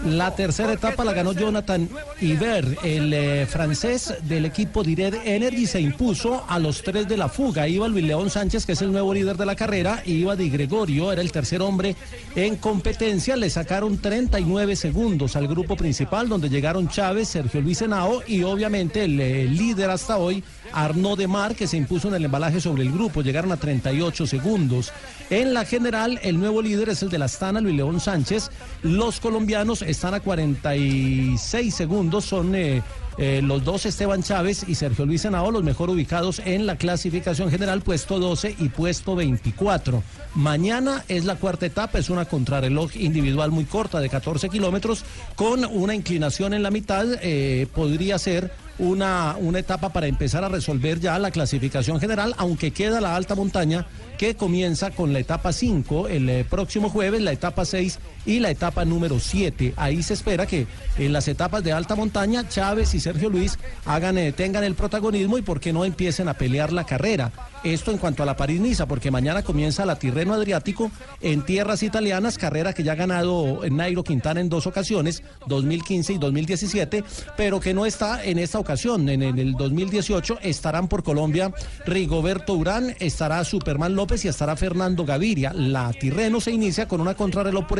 [SPEAKER 38] La tercera etapa la ganó Jonathan Iber, el eh, francés del equipo Direct Energy se impuso a los tres de la fuga. Iba Luis León Sánchez, que es el nuevo líder de la carrera, y iba Di Gregorio, era el tercer hombre en competencia. Le sacaron 39 segundos al grupo principal, donde llegaron Chávez, Sergio Luis Henao y obviamente el líder hasta hoy, Arnaud de Mar, que se impuso en el embalaje sobre el grupo. Llegaron a 38 segundos. En la general, el nuevo líder es el de la Astana, Luis León Sánchez. Los colombianos están a 46 segundos, son eh, eh, los dos Esteban Chávez y Sergio Luis Henao, los mejor ubicados en la clasificación general, puesto 12 y puesto 24. Mañana es la cuarta etapa, es una contrarreloj individual muy corta de 14 kilómetros, con una inclinación en la mitad, eh, podría ser una, una etapa para empezar a resolver ya la clasificación general, aunque queda la alta montaña que comienza con la etapa 5 el eh, próximo jueves, la etapa 6 y la etapa número 7. Ahí se espera que en las etapas de alta montaña Chávez y Sergio Luis eh, tengan el protagonismo y por qué no empiecen a pelear la carrera. Esto en cuanto a la París-Niza, porque mañana comienza la Tirreno Adriático en tierras italianas, carrera que ya ha ganado Nairo Quintana en dos ocasiones, 2015 y 2017, pero que no está en esta ocasión. En, en el 2018 estarán por Colombia Rigoberto Urán, estará Superman López y estará Fernando Gaviria. La Tirreno se inicia con una contrarreloj por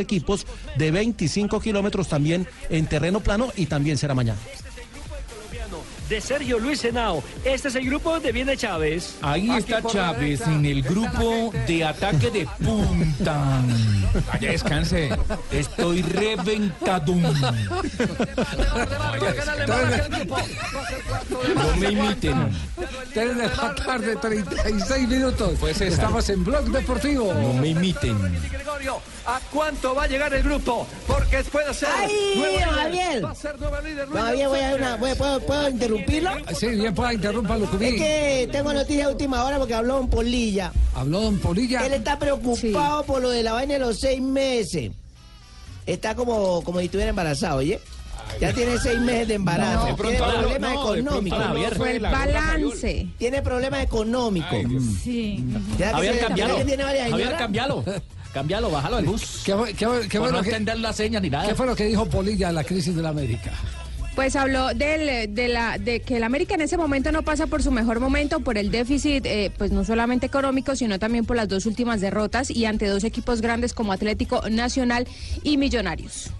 [SPEAKER 38] de 25 kilómetros también en terreno plano y también será mañana.
[SPEAKER 39] De Sergio Luis Henao. Este es el grupo de Viene Chávez.
[SPEAKER 18] Ahí está Chávez en el grupo de ataque de punta. Vaya, descanse. Estoy reventado. No me imiten.
[SPEAKER 5] 3 de la tarde, 36 minutos.
[SPEAKER 18] Pues.
[SPEAKER 5] Estamos en Blog Deportivo.
[SPEAKER 18] No me imiten.
[SPEAKER 39] ¿a cuánto va a llegar el grupo? Porque puede ser.
[SPEAKER 33] ¡Ay,
[SPEAKER 39] nuevo
[SPEAKER 33] don
[SPEAKER 39] líder.
[SPEAKER 33] Javier!
[SPEAKER 39] Va a ser nuevo líder. Luis
[SPEAKER 33] Todavía voy a dar una. voy- ¿Puedo, puedo interrumpirlo?
[SPEAKER 5] Sí, bien pueda interrumpirlo,
[SPEAKER 33] Es
[SPEAKER 5] Cubí.
[SPEAKER 33] que tengo noticias de última hora porque habló Don Polilla.
[SPEAKER 5] Habló Don Polilla.
[SPEAKER 33] Él está preocupado por lo de la vaina de los seis meses. Está como, como si estuviera embarazado, ¿oye? Ya tiene seis meses de embarazo.
[SPEAKER 18] De
[SPEAKER 33] tiene
[SPEAKER 18] pronto,
[SPEAKER 33] problemas
[SPEAKER 18] no, de pronto
[SPEAKER 33] económicos.
[SPEAKER 18] no fue
[SPEAKER 35] Fue el balance.
[SPEAKER 33] Tiene problemas económicos.
[SPEAKER 7] Sí.
[SPEAKER 33] ¿Será que
[SPEAKER 13] Javier,
[SPEAKER 33] se-
[SPEAKER 13] cambialo.
[SPEAKER 33] que tiene varias
[SPEAKER 13] Javier,
[SPEAKER 33] señoras?
[SPEAKER 13] cambialo. Cambialo, bájalo del bus.
[SPEAKER 5] ¿Qué, qué qué fue
[SPEAKER 13] no entender la seña ni nada.
[SPEAKER 5] qué fue lo que dijo Polilla de la crisis de la América?
[SPEAKER 35] Pues habló del, de, la, de que el América en ese momento no pasa por su mejor momento, por el déficit, eh, pues no solamente económico, sino también por las dos últimas derrotas y ante dos equipos grandes como Atlético Nacional y Millonarios.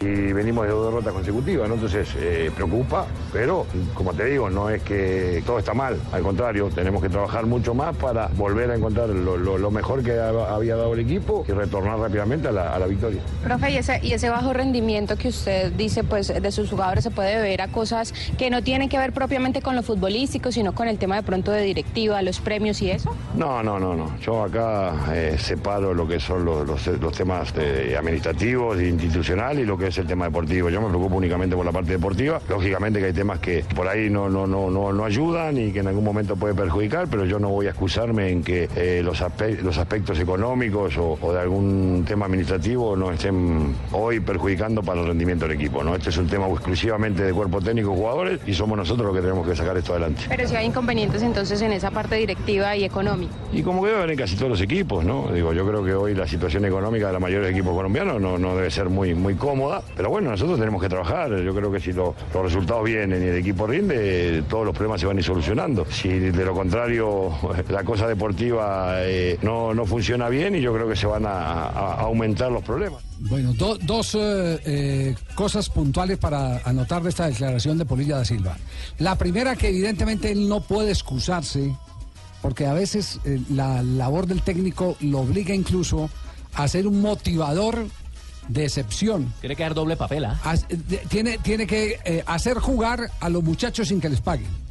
[SPEAKER 40] Y venimos de dos derrotas consecutivas, ¿no? Entonces eh, preocupa, pero como te digo, no es que todo está mal, al contrario, tenemos que trabajar mucho más para volver a encontrar lo, lo- lo mejor que ha- había dado el equipo y retornar rápidamente a la, a la victoria.
[SPEAKER 35] Profe, y ese, y ese bajo rendimiento que usted dice pues de sus jugadores se puede ver a cosas que no tienen que ver propiamente con lo futbolístico, sino con el tema de pronto de directiva, los premios y eso?
[SPEAKER 40] No, no, no, no. Yo acá eh, separo lo que son los, los- los temas eh, administrativos, e institucional y lo que es el tema deportivo. Yo me preocupo únicamente por la parte deportiva. Lógicamente que hay temas que por ahí no, no, no, no, no ayudan y que en algún momento puede perjudicar, pero yo no voy a excusarme en que eh, los, aspe- los aspectos económicos o, o de algún tema administrativo no estén hoy perjudicando para el rendimiento del equipo. ¿no? Este es un tema exclusivamente de cuerpo técnico y jugadores y somos nosotros los que tenemos que sacar esto adelante.
[SPEAKER 35] Pero si hay inconvenientes entonces en esa parte directiva y económica.
[SPEAKER 40] Y como que debe haber en casi todos los equipos, ¿no? Digo, yo creo que hoy la situación económica de la mayoría de equipos colombianos no, no debe ser muy, muy cómoda. Pero bueno, nosotros tenemos que trabajar. Yo creo que si lo- los resultados vienen y el equipo rinde, todos los problemas se van a ir solucionando. Si de lo contrario la cosa deportiva eh, no, no funciona bien y yo creo que se van a, aumentar los problemas.
[SPEAKER 5] Bueno, do- dos eh, eh, cosas puntuales para anotar de esta declaración de Polilla da Silva. La primera, que evidentemente él no puede excusarse, porque a veces la labor del técnico lo obliga incluso a ser un motivador de excepción.
[SPEAKER 13] Tiene que dar doble papel, ¿ah?
[SPEAKER 5] Tiene, tiene que eh, hacer jugar a los muchachos sin que les paguen.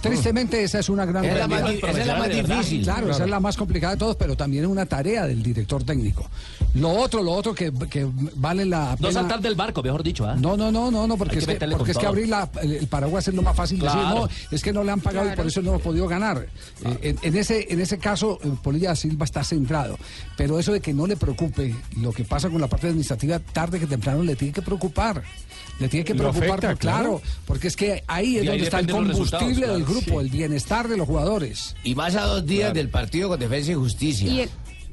[SPEAKER 5] Tristemente esa es una gran
[SPEAKER 28] Es la más esa es la más difícil.
[SPEAKER 5] Claro, esa es la más complicada de todos, pero también es una tarea del director técnico. Lo otro, lo otro que, que vale la
[SPEAKER 13] No
[SPEAKER 5] pena-
[SPEAKER 13] saltar del barco, mejor dicho, ¿ah?
[SPEAKER 5] no, no, no, no, no, porque
[SPEAKER 13] que
[SPEAKER 5] es que, porque es que abrir la- el, paraguas es lo más fácil. Decir, no, es que no le han pagado y por eso no hemos podido ganar. Eh, en, en ese, en ese caso, eh, Polilla Silva está centrado. Pero eso de que no le preocupe lo que pasa con la parte administrativa, tarde que temprano le tiene que preocupar. Le tiene que preocupar,
[SPEAKER 12] afecta,
[SPEAKER 5] por- claro, porque es que ahí es
[SPEAKER 12] ahí
[SPEAKER 5] donde está el combustible del
[SPEAKER 12] claro,
[SPEAKER 5] grupo,
[SPEAKER 12] sí.
[SPEAKER 5] el bienestar de los jugadores.
[SPEAKER 28] Y más a dos días
[SPEAKER 5] Claro.
[SPEAKER 28] del partido con Defensa y Justicia.
[SPEAKER 35] Y él,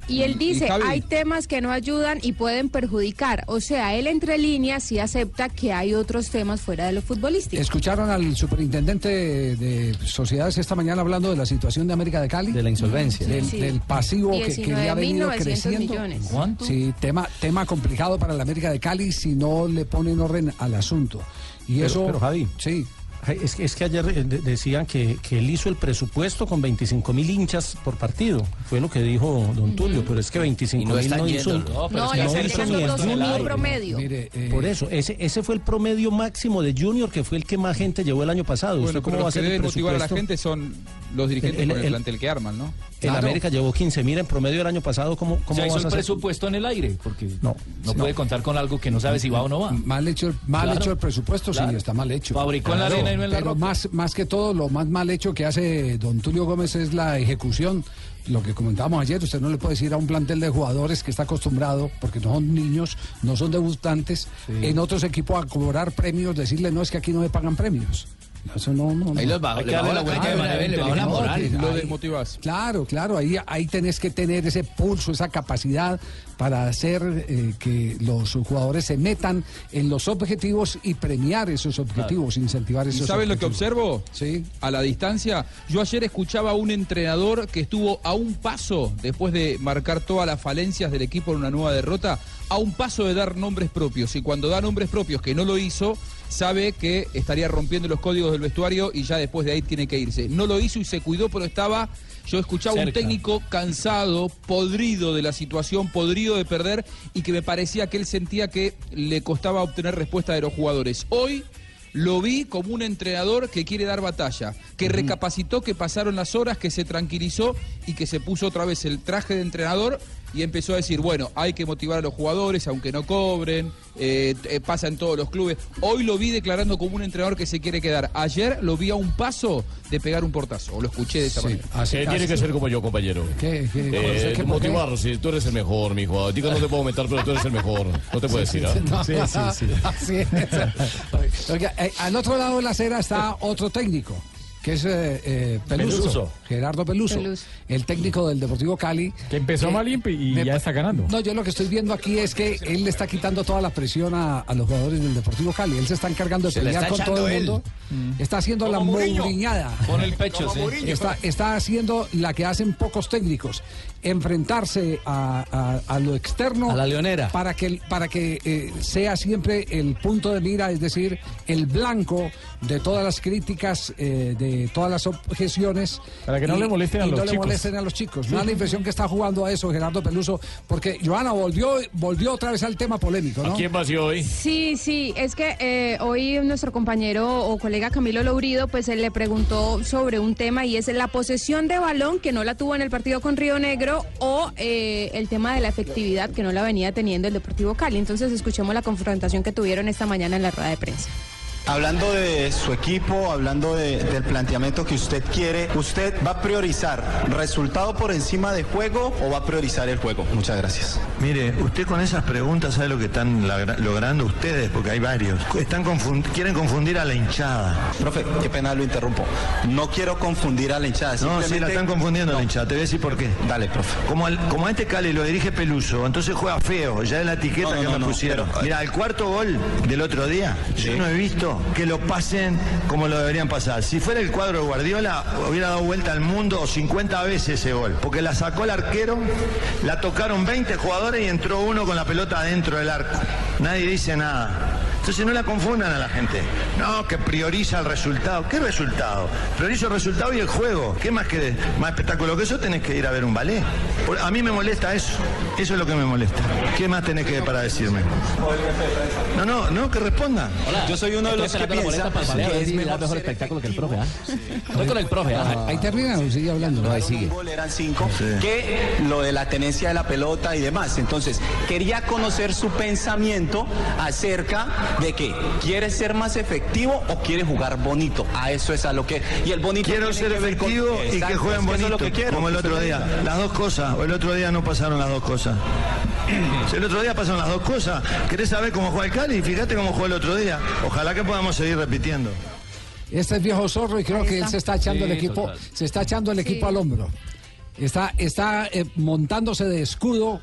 [SPEAKER 35] y él dice,
[SPEAKER 28] Javi.
[SPEAKER 35] hay temas que no ayudan y pueden perjudicar. O sea, él entre líneas sí acepta que hay otros temas fuera de lo futbolístico.
[SPEAKER 5] Escucharon al superintendente de, de sociedades esta mañana hablando de la situación de América de Cali. De
[SPEAKER 13] la insolvencia.
[SPEAKER 5] Del,
[SPEAKER 35] Sí.
[SPEAKER 5] del pasivo que, que le ha venido
[SPEAKER 35] 19.900
[SPEAKER 5] creciendo.
[SPEAKER 35] millones.
[SPEAKER 13] ¿Cuánto?
[SPEAKER 5] Sí, tema, tema complicado para la América de Cali si no le ponen orden al asunto. Y
[SPEAKER 38] Pero-
[SPEAKER 5] eso.
[SPEAKER 38] pero, Javi.
[SPEAKER 5] Sí.
[SPEAKER 38] Es que, es que ayer eh, de- decían que, que él hizo el presupuesto con 25 mil hinchas por partido. Fue lo que dijo don Tulio, pero es que 25
[SPEAKER 28] Y no
[SPEAKER 38] mil no hizo,
[SPEAKER 28] yendo, ¿no?
[SPEAKER 35] No, ya se
[SPEAKER 38] hizo ni el
[SPEAKER 35] 12.000
[SPEAKER 38] Junior.
[SPEAKER 35] promedio.
[SPEAKER 5] Mire, eh,
[SPEAKER 38] Por eso, ese, ese fue el promedio máximo de Junior, que fue el que más gente llevó el año pasado.
[SPEAKER 29] Bueno,
[SPEAKER 38] ¿Usted
[SPEAKER 29] pero
[SPEAKER 38] cómo va a
[SPEAKER 29] que
[SPEAKER 38] ser el
[SPEAKER 29] deben motivar a la
[SPEAKER 38] presupuesto?
[SPEAKER 29] gente son los dirigentes
[SPEAKER 38] El-
[SPEAKER 29] con el,
[SPEAKER 38] el-
[SPEAKER 29] plantel que arman, ¿no?
[SPEAKER 38] El América llevó 15 mil en promedio el año pasado. ¿Cómo, cómo
[SPEAKER 41] Ya hizo
[SPEAKER 38] vas
[SPEAKER 41] el
[SPEAKER 38] a hacer?
[SPEAKER 41] presupuesto en el aire, porque
[SPEAKER 38] No,
[SPEAKER 41] no puede contar con algo que no sabe si va o no va.
[SPEAKER 5] Mal hecho, el- mal
[SPEAKER 41] Claro.
[SPEAKER 5] hecho el presupuesto, sí,
[SPEAKER 41] Claro.
[SPEAKER 5] está mal hecho.
[SPEAKER 41] Fabricó en la arena y no en la
[SPEAKER 5] Pero más, más que todo, lo más mal hecho que hace don Tulio Gómez es la ejecución. Lo que comentábamos ayer, usted no le puede decir a un plantel de jugadores que está acostumbrado, porque no son niños, no son debutantes, en otros equipos a cobrar premios, decirle, no, es que aquí no me pagan premios. Eso no, no, no.
[SPEAKER 28] Ahí los bajo,
[SPEAKER 41] Hay
[SPEAKER 28] le
[SPEAKER 41] que
[SPEAKER 28] bajo
[SPEAKER 41] darle
[SPEAKER 28] la
[SPEAKER 41] vuelta de
[SPEAKER 28] le bajo la moral.
[SPEAKER 5] que-
[SPEAKER 29] Lo
[SPEAKER 5] ahí-
[SPEAKER 29] desmotivás.
[SPEAKER 5] Claro, claro, ahí, ahí tenés que tener ese pulso, esa capacidad para hacer eh, que los jugadores se metan en los objetivos y premiar esos objetivos, incentivar
[SPEAKER 29] ¿Y
[SPEAKER 5] esos
[SPEAKER 29] sabes lo que observo? Sí. A la distancia. Yo ayer escuchaba a un entrenador que estuvo a un paso, después de marcar todas las falencias del equipo en una nueva derrota, a un paso de dar nombres propios. Y cuando da nombres propios que no lo hizo, sabe que estaría rompiendo los códigos del vestuario y ya después de ahí tiene que irse. No lo hizo y se cuidó, pero estaba. Yo escuchaba un
[SPEAKER 41] Cerca.
[SPEAKER 29] técnico cansado, podrido de la situación, podrido de perder y que me parecía que él sentía que le costaba obtener respuesta de los jugadores. Hoy lo vi como un entrenador que quiere dar batalla, que recapacitó, que pasaron las horas, que se tranquilizó y que se puso otra vez el traje de entrenador y empezó a decir, bueno, hay que motivar a los jugadores aunque no cobren, eh, eh, pasa en todos los clubes. Hoy lo vi declarando como un entrenador que se quiere quedar. Ayer lo vi a un paso de pegar un portazo, o lo escuché de esa manera.
[SPEAKER 5] así-
[SPEAKER 42] Eh, tiene
[SPEAKER 5] así-
[SPEAKER 42] que ser como yo, compañero.
[SPEAKER 5] ¿Qué? ¿Qué?
[SPEAKER 42] Eh,
[SPEAKER 5] ¿Qué?
[SPEAKER 42] motivar, si tú eres el mejor, mijo. Digo, no te puedo aumentar, pero tú eres el mejor. No te puedes
[SPEAKER 5] Sí,
[SPEAKER 42] ir,
[SPEAKER 5] sí,
[SPEAKER 42] ¿ah?
[SPEAKER 5] sí, no. Así es. Oiga, eh, al otro lado de la acera está otro técnico, que es eh, eh, Peluso,
[SPEAKER 12] Peluso.
[SPEAKER 5] Gerardo Peluso,
[SPEAKER 35] Peluso.
[SPEAKER 5] el técnico del Deportivo Cali.
[SPEAKER 12] Que empezó mal y, y
[SPEAKER 5] me
[SPEAKER 12] ya está ganando.
[SPEAKER 5] No, yo lo que estoy viendo aquí es que él le está quitando toda la presión a, a los jugadores del Deportivo Cali. Él se está encargando de
[SPEAKER 28] Se
[SPEAKER 5] pelear con todo el
[SPEAKER 28] él.
[SPEAKER 5] mundo. Está haciendo la
[SPEAKER 41] Como
[SPEAKER 5] mouriñada.
[SPEAKER 41] Con el pecho, sí.
[SPEAKER 5] Está, está haciendo la que hacen pocos técnicos. Enfrentarse a, a- a lo externo.
[SPEAKER 13] A la leonera.
[SPEAKER 5] Para que, para que eh, sea siempre el punto de mira, es decir, el blanco de todas las críticas, eh, de todas las objeciones.
[SPEAKER 12] Para que no le molesten a los
[SPEAKER 5] no le
[SPEAKER 12] chicos.
[SPEAKER 5] molesten a los chicos.
[SPEAKER 12] Sí.
[SPEAKER 5] Me da la impresión que está jugando a eso Gerardo Peluso, porque Joana volvió, volvió otra vez al tema polémico, ¿no?
[SPEAKER 42] quién vació hoy?
[SPEAKER 35] Sí, sí, es que eh, hoy nuestro compañero o colega Camilo Lourido pues él le preguntó sobre un tema y es la posesión de balón que no la tuvo en el partido con Río Negro o eh, el tema de la efectividad que no la venía teniendo el Deportivo Cali. Entonces escuchemos la confrontación que tuvieron esta mañana en la rueda de prensa.
[SPEAKER 1] Hablando de su equipo, hablando de- del planteamiento que usted quiere, ¿usted va a priorizar resultado por encima de juego o va a priorizar el juego? Muchas gracias.
[SPEAKER 43] Mire, usted con esas preguntas sabe lo que están logrando ustedes, porque hay varios. Están quieren confundir a la hinchada.
[SPEAKER 1] Profe, qué pena lo interrumpo. No quiero confundir a la hinchada.
[SPEAKER 43] No, sí, la están confundiendo a la hinchada. Te voy a decir por qué.
[SPEAKER 1] Dale, profe.
[SPEAKER 43] Como, al- como a este Cali lo dirige Peluso, entonces juega feo. Ya es la etiqueta
[SPEAKER 1] No, no,
[SPEAKER 43] que me pusieron.
[SPEAKER 1] pero-
[SPEAKER 43] Mira, el cuarto gol del otro día, yo no he visto que lo pasen como lo deberían pasar. Si fuera el cuadro de Guardiola, hubiera dado vuelta al mundo 50 veces ese gol. Porque la sacó el arquero, la tocaron 20 jugadores y entró uno con la pelota adentro del arco. Nadie dice nada. Entonces no la confundan a la gente. No, que prioriza el resultado. ¿Qué resultado? Priorizo el resultado y el juego. ¿Qué más que más espectáculo que eso tenés que ir a ver un ballet? A mí me molesta eso. Eso es lo que me molesta. ¿Qué más tenés que para decirme? No, no, no, que respondan.
[SPEAKER 1] Yo soy uno de los que piensa que es mejor
[SPEAKER 41] mejor espectáculo que el profe, ¿ah? Estoy con el profe, ¿ah?
[SPEAKER 5] Ahí termina o sigue hablando.
[SPEAKER 28] No, ahí sigue.
[SPEAKER 1] eran cinco, que lo de la tenencia de la pelota y demás. Entonces, quería conocer su pensamiento acerca de que quiere ser más efectivo o quiere jugar bonito. A eso es a lo que. Y el bonito.
[SPEAKER 43] Quiero ser
[SPEAKER 1] que ver con-
[SPEAKER 43] efectivo y que
[SPEAKER 1] Exacto,
[SPEAKER 43] jueguen
[SPEAKER 1] que
[SPEAKER 43] bonito,
[SPEAKER 1] es lo que quiero,
[SPEAKER 43] como el otro día. Las dos cosas. O el otro día no pasaron las dos cosas. El otro día pasaron las dos cosas. ¿Querés saber cómo juega el Cali? Fíjate cómo jugó el otro día. Ojalá que podamos seguir repitiendo.
[SPEAKER 5] Este es viejo zorro y creo que él se está echando
[SPEAKER 43] Sí,
[SPEAKER 5] el equipo,
[SPEAKER 43] total.
[SPEAKER 5] se está echando el equipo al hombro. Está, está eh, montándose de escudo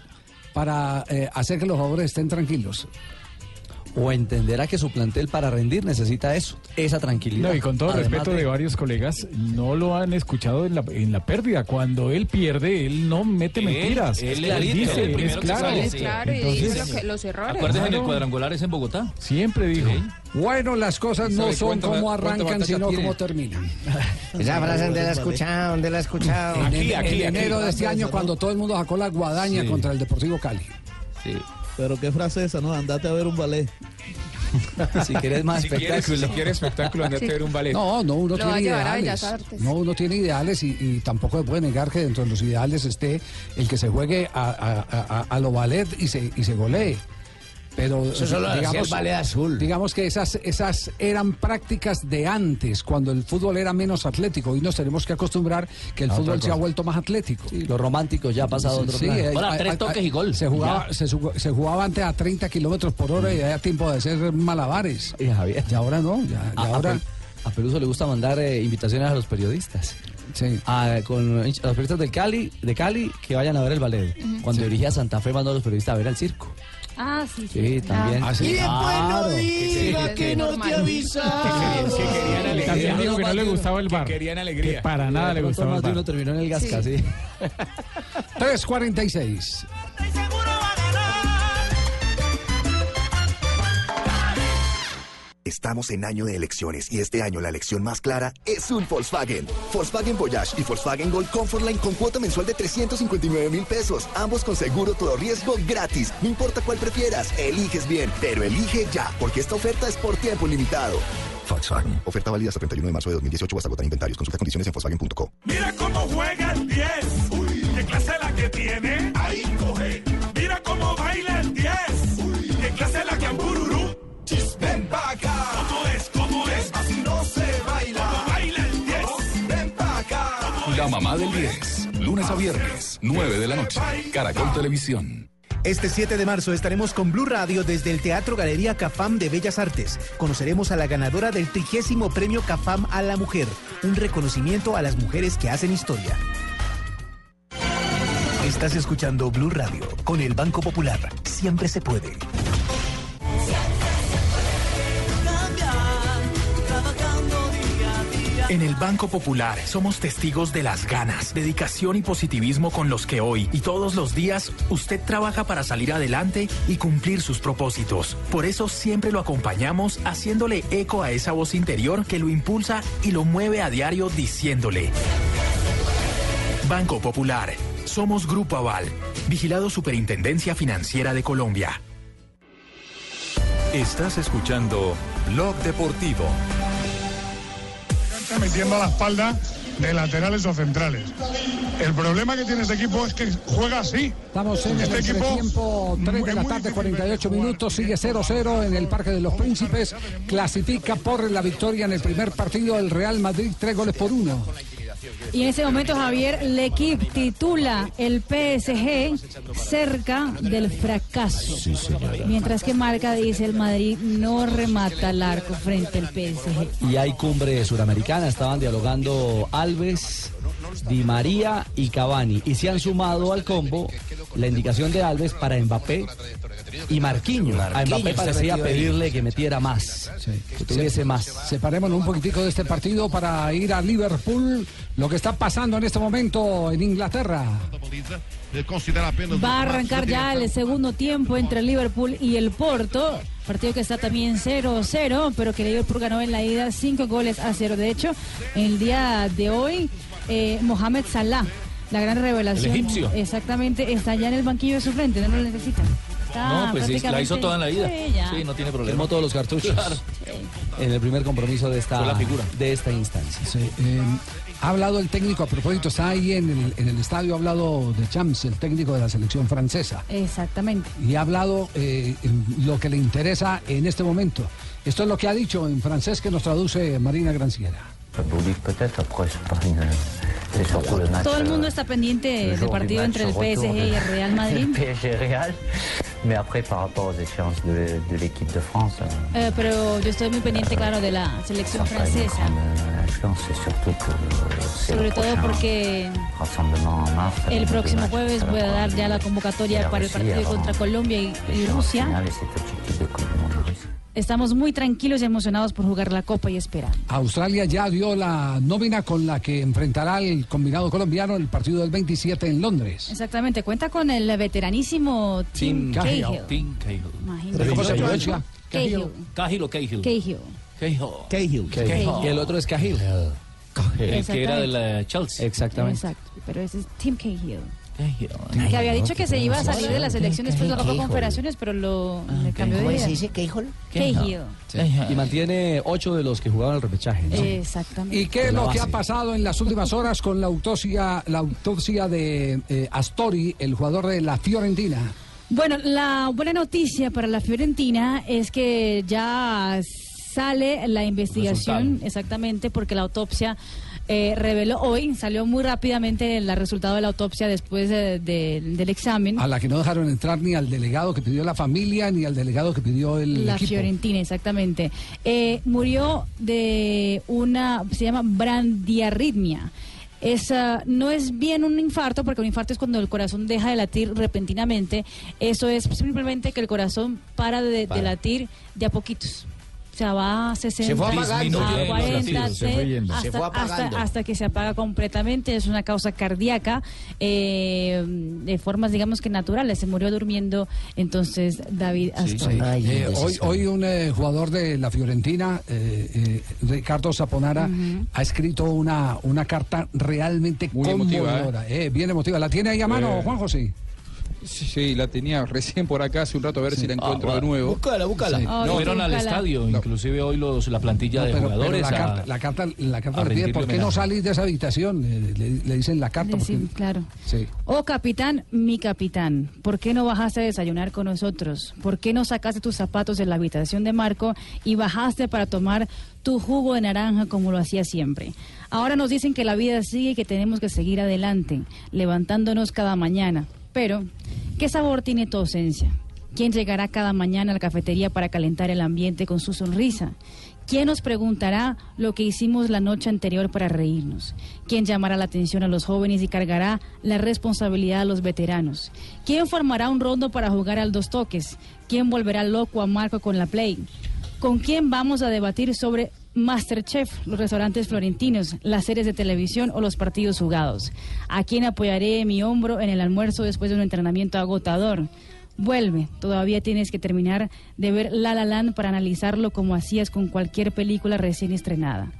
[SPEAKER 5] para eh, hacer que los jugadores estén tranquilos.
[SPEAKER 13] O entenderá que su plantel para rendir necesita eso, esa tranquilidad.
[SPEAKER 12] No, y con todo
[SPEAKER 13] Además
[SPEAKER 12] respeto de... varios colegas, no lo han escuchado en la, en la pérdida. Cuando él pierde, él no mete
[SPEAKER 41] Él-
[SPEAKER 12] mentiras.
[SPEAKER 41] él
[SPEAKER 12] Él
[SPEAKER 41] es
[SPEAKER 12] dice,
[SPEAKER 41] el
[SPEAKER 12] es claro.
[SPEAKER 41] sale, sí.
[SPEAKER 35] Claro, y dice lo que- los errores.
[SPEAKER 41] Acuérdense en el cuadrangular es en Bogotá.
[SPEAKER 12] Siempre dijo.
[SPEAKER 5] Bueno, las cosas no
[SPEAKER 41] ¿Sabe
[SPEAKER 5] son
[SPEAKER 41] cuánto-
[SPEAKER 5] como arrancan, sino
[SPEAKER 41] tiene?
[SPEAKER 5] como terminan.
[SPEAKER 28] Esa frase donde la he escuchado, donde la he escuchado.
[SPEAKER 5] En, en- en enero de este año, cuando todo el mundo sacó la guadaña
[SPEAKER 44] Sí.
[SPEAKER 5] contra el Deportivo Cali.
[SPEAKER 44] Pero qué frase esa, ¿no? Andate a ver un ballet.
[SPEAKER 13] Si quieres más
[SPEAKER 18] Si quieres-
[SPEAKER 13] espectáculo.
[SPEAKER 18] si quieres espectáculo, andate a ver un ballet.
[SPEAKER 5] No, no, uno
[SPEAKER 35] Lo
[SPEAKER 5] tiene ideales. No, uno tiene ideales y, y tampoco se puede negar que dentro de los ideales esté el que se juegue a, a- a- a lo ballet y se, y se golee. Pero
[SPEAKER 28] Eso solo lo hacía
[SPEAKER 5] digamos,
[SPEAKER 28] azul.
[SPEAKER 5] digamos que esas, esas eran prácticas de antes, cuando el fútbol era menos atlético. Hoy nos tenemos que acostumbrar que el
[SPEAKER 13] A
[SPEAKER 5] fútbol se ha vuelto más atlético.
[SPEAKER 13] Los románticos ya ha pasado otro
[SPEAKER 5] Sí,
[SPEAKER 13] plano.
[SPEAKER 5] eh, eh, eh, Se jugaba, se, se jugaba antes a 30 kilómetros por hora y había tiempo de hacer malabares.
[SPEAKER 13] Y Javier.
[SPEAKER 5] Y ahora no, ya,
[SPEAKER 13] A,
[SPEAKER 5] y
[SPEAKER 13] a
[SPEAKER 5] ahora...
[SPEAKER 13] A Peluso le gusta mandar eh, invitaciones a los periodistas.
[SPEAKER 5] Sí.
[SPEAKER 13] A, con a los periodistas del Cali, de Cali que vayan a ver el ballet.
[SPEAKER 7] Ujú.
[SPEAKER 13] Cuando dirigía Santa Fe mandó a los periodistas a ver al circo.
[SPEAKER 7] Ah, sí.
[SPEAKER 13] Sí, también.
[SPEAKER 7] Ah.
[SPEAKER 13] Y después
[SPEAKER 28] no diga que no te avisaron.
[SPEAKER 12] Y también dijo que no le gustaba el bar.
[SPEAKER 18] querían alegría.
[SPEAKER 12] Que para nada le gustaba el
[SPEAKER 13] más de
[SPEAKER 12] bar.
[SPEAKER 13] uno terminó en el Gasca, sí.
[SPEAKER 5] 346.
[SPEAKER 45] Estamos en año de elecciones y este año la elección más clara es un Volkswagen. Volkswagen Voyage y Volkswagen Gol Comfortline con cuota mensual de 359 mil pesos. Ambos con seguro todo riesgo gratis. No importa cuál prefieras, eliges bien, pero elige ya, porque esta oferta es por tiempo limitado. Volkswagen. Oferta válida hasta 31 de marzo de 2018 o hasta agotar inventarios. Consulta condiciones en Volkswagen.co.
[SPEAKER 20] Mira cómo juega el 10. La
[SPEAKER 46] mamá del 10. Lunes a viernes, 9 de la noche. Caracol Televisión.
[SPEAKER 47] Este 7 de marzo estaremos con Blue Radio desde el Teatro Galería Cafam de Bellas Artes. Conoceremos a la ganadora del trigésimo premio Cafam a la mujer, un reconocimiento a las mujeres que hacen historia. Estás escuchando Blue Radio con el Banco Popular. Siempre se puede.
[SPEAKER 48] En el Banco Popular somos testigos de las ganas, dedicación y positivismo con los que hoy y todos los días usted trabaja para salir adelante y cumplir sus propósitos. Por eso siempre lo acompañamos haciéndole eco a esa voz interior que lo impulsa y lo mueve a diario diciéndole. Banco Popular. Somos Grupo Aval. Vigilado Superintendencia Financiera de Colombia.
[SPEAKER 46] Estás escuchando Blog Deportivo.
[SPEAKER 20] Está metiendo a la espalda de laterales o centrales. El problema que tiene este equipo es que juega así.
[SPEAKER 5] Estamos en
[SPEAKER 20] este
[SPEAKER 5] el
[SPEAKER 20] equipo
[SPEAKER 5] tiempo 3 de la tarde, 48 minutos, sigue 0-0 en el Parque de los Príncipes, clasifica por la victoria en el primer partido el Real Madrid, tres goles por uno.
[SPEAKER 7] Y en ese momento, Javier, L'Equipe titula el PSG cerca del fracaso. Mientras que Marca dice el Madrid no remata el arco frente al PSG.
[SPEAKER 13] Y hay cumbre suramericana, estaban dialogando Alves, Di María y Cavani. Y se han sumado al combo la indicación de Alves para Mbappé y Marquinhos. A Mbappé parecía pedirle que metiera más, que tuviese más.
[SPEAKER 5] Separémonos un poquitico de este partido para ir a Liverpool. Lo que está pasando en este momento en Inglaterra.
[SPEAKER 7] Va a arrancar ya el segundo tiempo entre el Liverpool y el Porto. Partido que está también 0-0, pero que el Liverpool ganó en la ida 5 goles a 0. De hecho, el día de hoy, eh, Mohamed Salah, la gran revelación.
[SPEAKER 41] El egipcio.
[SPEAKER 7] Exactamente, está ya en el banquillo de su frente, no lo necesita. Está
[SPEAKER 41] No, pues sí, la hizo toda en la ida.
[SPEAKER 7] Sí,
[SPEAKER 41] no tiene problema.
[SPEAKER 13] Quemó todos los cartuchos
[SPEAKER 41] Claro.
[SPEAKER 13] en el primer compromiso de esta,
[SPEAKER 41] Fue la figura.
[SPEAKER 13] de esta instancia.
[SPEAKER 5] Sí, eh, ha hablado el técnico a propósito, está ahí en el, en el estadio, ha hablado de Champs, el técnico de la selección francesa.
[SPEAKER 7] Exactamente.
[SPEAKER 5] y ha hablado eh, lo que le interesa en este momento. Esto es lo que ha dicho en francés que nos traduce Marina Granciera.
[SPEAKER 7] Todo el mundo está pendiente del partido entre el PSG y el Real Madrid.
[SPEAKER 49] PSG Real. Mais après, par rapport aux échéances de, de l'équipe de France, euh,
[SPEAKER 7] Eh, pero yo estoy muy pendiente, claro, de la selección francesa.
[SPEAKER 49] grande euh, surtout c'est
[SPEAKER 7] Sobre
[SPEAKER 49] le
[SPEAKER 7] todo porque
[SPEAKER 49] rassemblement en mars.
[SPEAKER 7] el próximo jueves voy a
[SPEAKER 49] la
[SPEAKER 7] dar ya la convocatoria para el
[SPEAKER 49] Russie
[SPEAKER 7] partido contra Colombia y, Rusia.
[SPEAKER 49] De de.
[SPEAKER 7] Estamos muy tranquilos y emocionados por jugar la Copa y esperar.
[SPEAKER 5] Australia ya dio la nómina con la que enfrentará el combinado colombiano el partido del 27 en Londres.
[SPEAKER 7] Exactamente, cuenta con el veteranísimo Tim, Cahill.
[SPEAKER 41] Tim Cahill.
[SPEAKER 5] ¿Cómo se pronuncia?
[SPEAKER 7] Cahill.
[SPEAKER 41] Cahill o Cahill.
[SPEAKER 7] Cahill.
[SPEAKER 41] Cahill.
[SPEAKER 5] Cahill.
[SPEAKER 13] Y el otro es Cahill.
[SPEAKER 41] El que era del eh, Chelsea.
[SPEAKER 13] Exactamente.
[SPEAKER 7] Exacto, pero ese es Tim Cahill. Que había dicho que se iba a salir de la selección después de la Copa Confederaciones, pero lo le cambió de
[SPEAKER 6] ¿Cómo
[SPEAKER 7] idea.
[SPEAKER 6] se dice? Cahill?
[SPEAKER 7] Cahill.
[SPEAKER 13] Y mantiene ocho de los que jugaban el repechaje. ¿no?
[SPEAKER 7] Exactamente.
[SPEAKER 5] ¿Y qué es lo que ha pasado en las últimas horas con la autopsia, la autopsia de eh, Astori, el jugador de la Fiorentina?
[SPEAKER 7] Bueno, la buena noticia para la Fiorentina es que ya sale la investigación, exactamente, porque la autopsia eh, reveló hoy, salió muy rápidamente el resultado de la autopsia después de- de- del examen.
[SPEAKER 5] A la que no dejaron entrar ni al delegado que pidió la familia, ni al delegado que pidió el
[SPEAKER 7] La
[SPEAKER 5] equipo.
[SPEAKER 7] Fiorentina, exactamente. Eh, murió de una, se llama brandiarritmia. Esa no es bien un infarto, porque un infarto es cuando el corazón deja de latir repentinamente. Eso es simplemente que el corazón para de, latir de a poquitos. Sea, va a 60,
[SPEAKER 6] Se fue apagando.
[SPEAKER 7] a
[SPEAKER 41] Disminuye los
[SPEAKER 7] 40,
[SPEAKER 41] latidos, se fue yendo.
[SPEAKER 7] hasta,
[SPEAKER 6] Se fue apagando.
[SPEAKER 7] hasta que se apaga completamente. Es una causa cardíaca, eh, de formas, digamos que naturales. Se murió durmiendo entonces David Astori.
[SPEAKER 6] Ay,
[SPEAKER 5] Eh, hoy, un eh, jugador de la Fiorentina, eh, eh, Ricardo Zaponara, ha escrito una, una carta realmente
[SPEAKER 29] Muy emotiva,
[SPEAKER 5] conmovedora. eh, bien emotiva. ¿La tiene ahí a mano,
[SPEAKER 29] Eh,
[SPEAKER 5] Juan José?
[SPEAKER 29] Sí, sí, la tenía recién por acá hace un rato a ver si la encuentro
[SPEAKER 41] Ah,
[SPEAKER 29] de nuevo.
[SPEAKER 6] Búscala, búscala.
[SPEAKER 5] Sí.
[SPEAKER 7] Ay,
[SPEAKER 41] Fueron al estadio, inclusive hoy los, la plantilla
[SPEAKER 5] No,
[SPEAKER 41] de
[SPEAKER 5] pero
[SPEAKER 41] jugadores.
[SPEAKER 5] la,
[SPEAKER 41] a-
[SPEAKER 5] carta, la carta, la carta ¿por qué no salís de esa habitación? Eh, le, le dicen la carta.
[SPEAKER 7] Sí,
[SPEAKER 5] porque-
[SPEAKER 7] claro.
[SPEAKER 5] Sí.
[SPEAKER 7] Oh capitán, mi capitán, ¿por qué no bajaste a desayunar con nosotros? ¿Por qué no sacaste tus zapatos de la habitación de Marco y bajaste para tomar tu jugo de naranja como lo hacía siempre? Ahora nos dicen que la vida sigue y que tenemos que seguir adelante, levantándonos cada mañana. Pero, ¿qué sabor tiene tu ausencia? ¿Quién llegará cada mañana a la cafetería para calentar el ambiente con su sonrisa? ¿Quién nos preguntará lo que hicimos la noche anterior para reírnos? ¿Quién llamará la atención a los jóvenes y cargará la responsabilidad a los veteranos? ¿Quién formará un rondo para jugar al dos toques? ¿Quién volverá loco a Marco con la play? ¿Con quién vamos a debatir sobre Masterchef, los restaurantes florentinos, las series de televisión o los partidos jugados. ¿A quién apoyaré mi hombro en el almuerzo después de un entrenamiento agotador? Vuelve, todavía tienes que terminar de ver La La Land para analizarlo como hacías con cualquier película recién estrenada.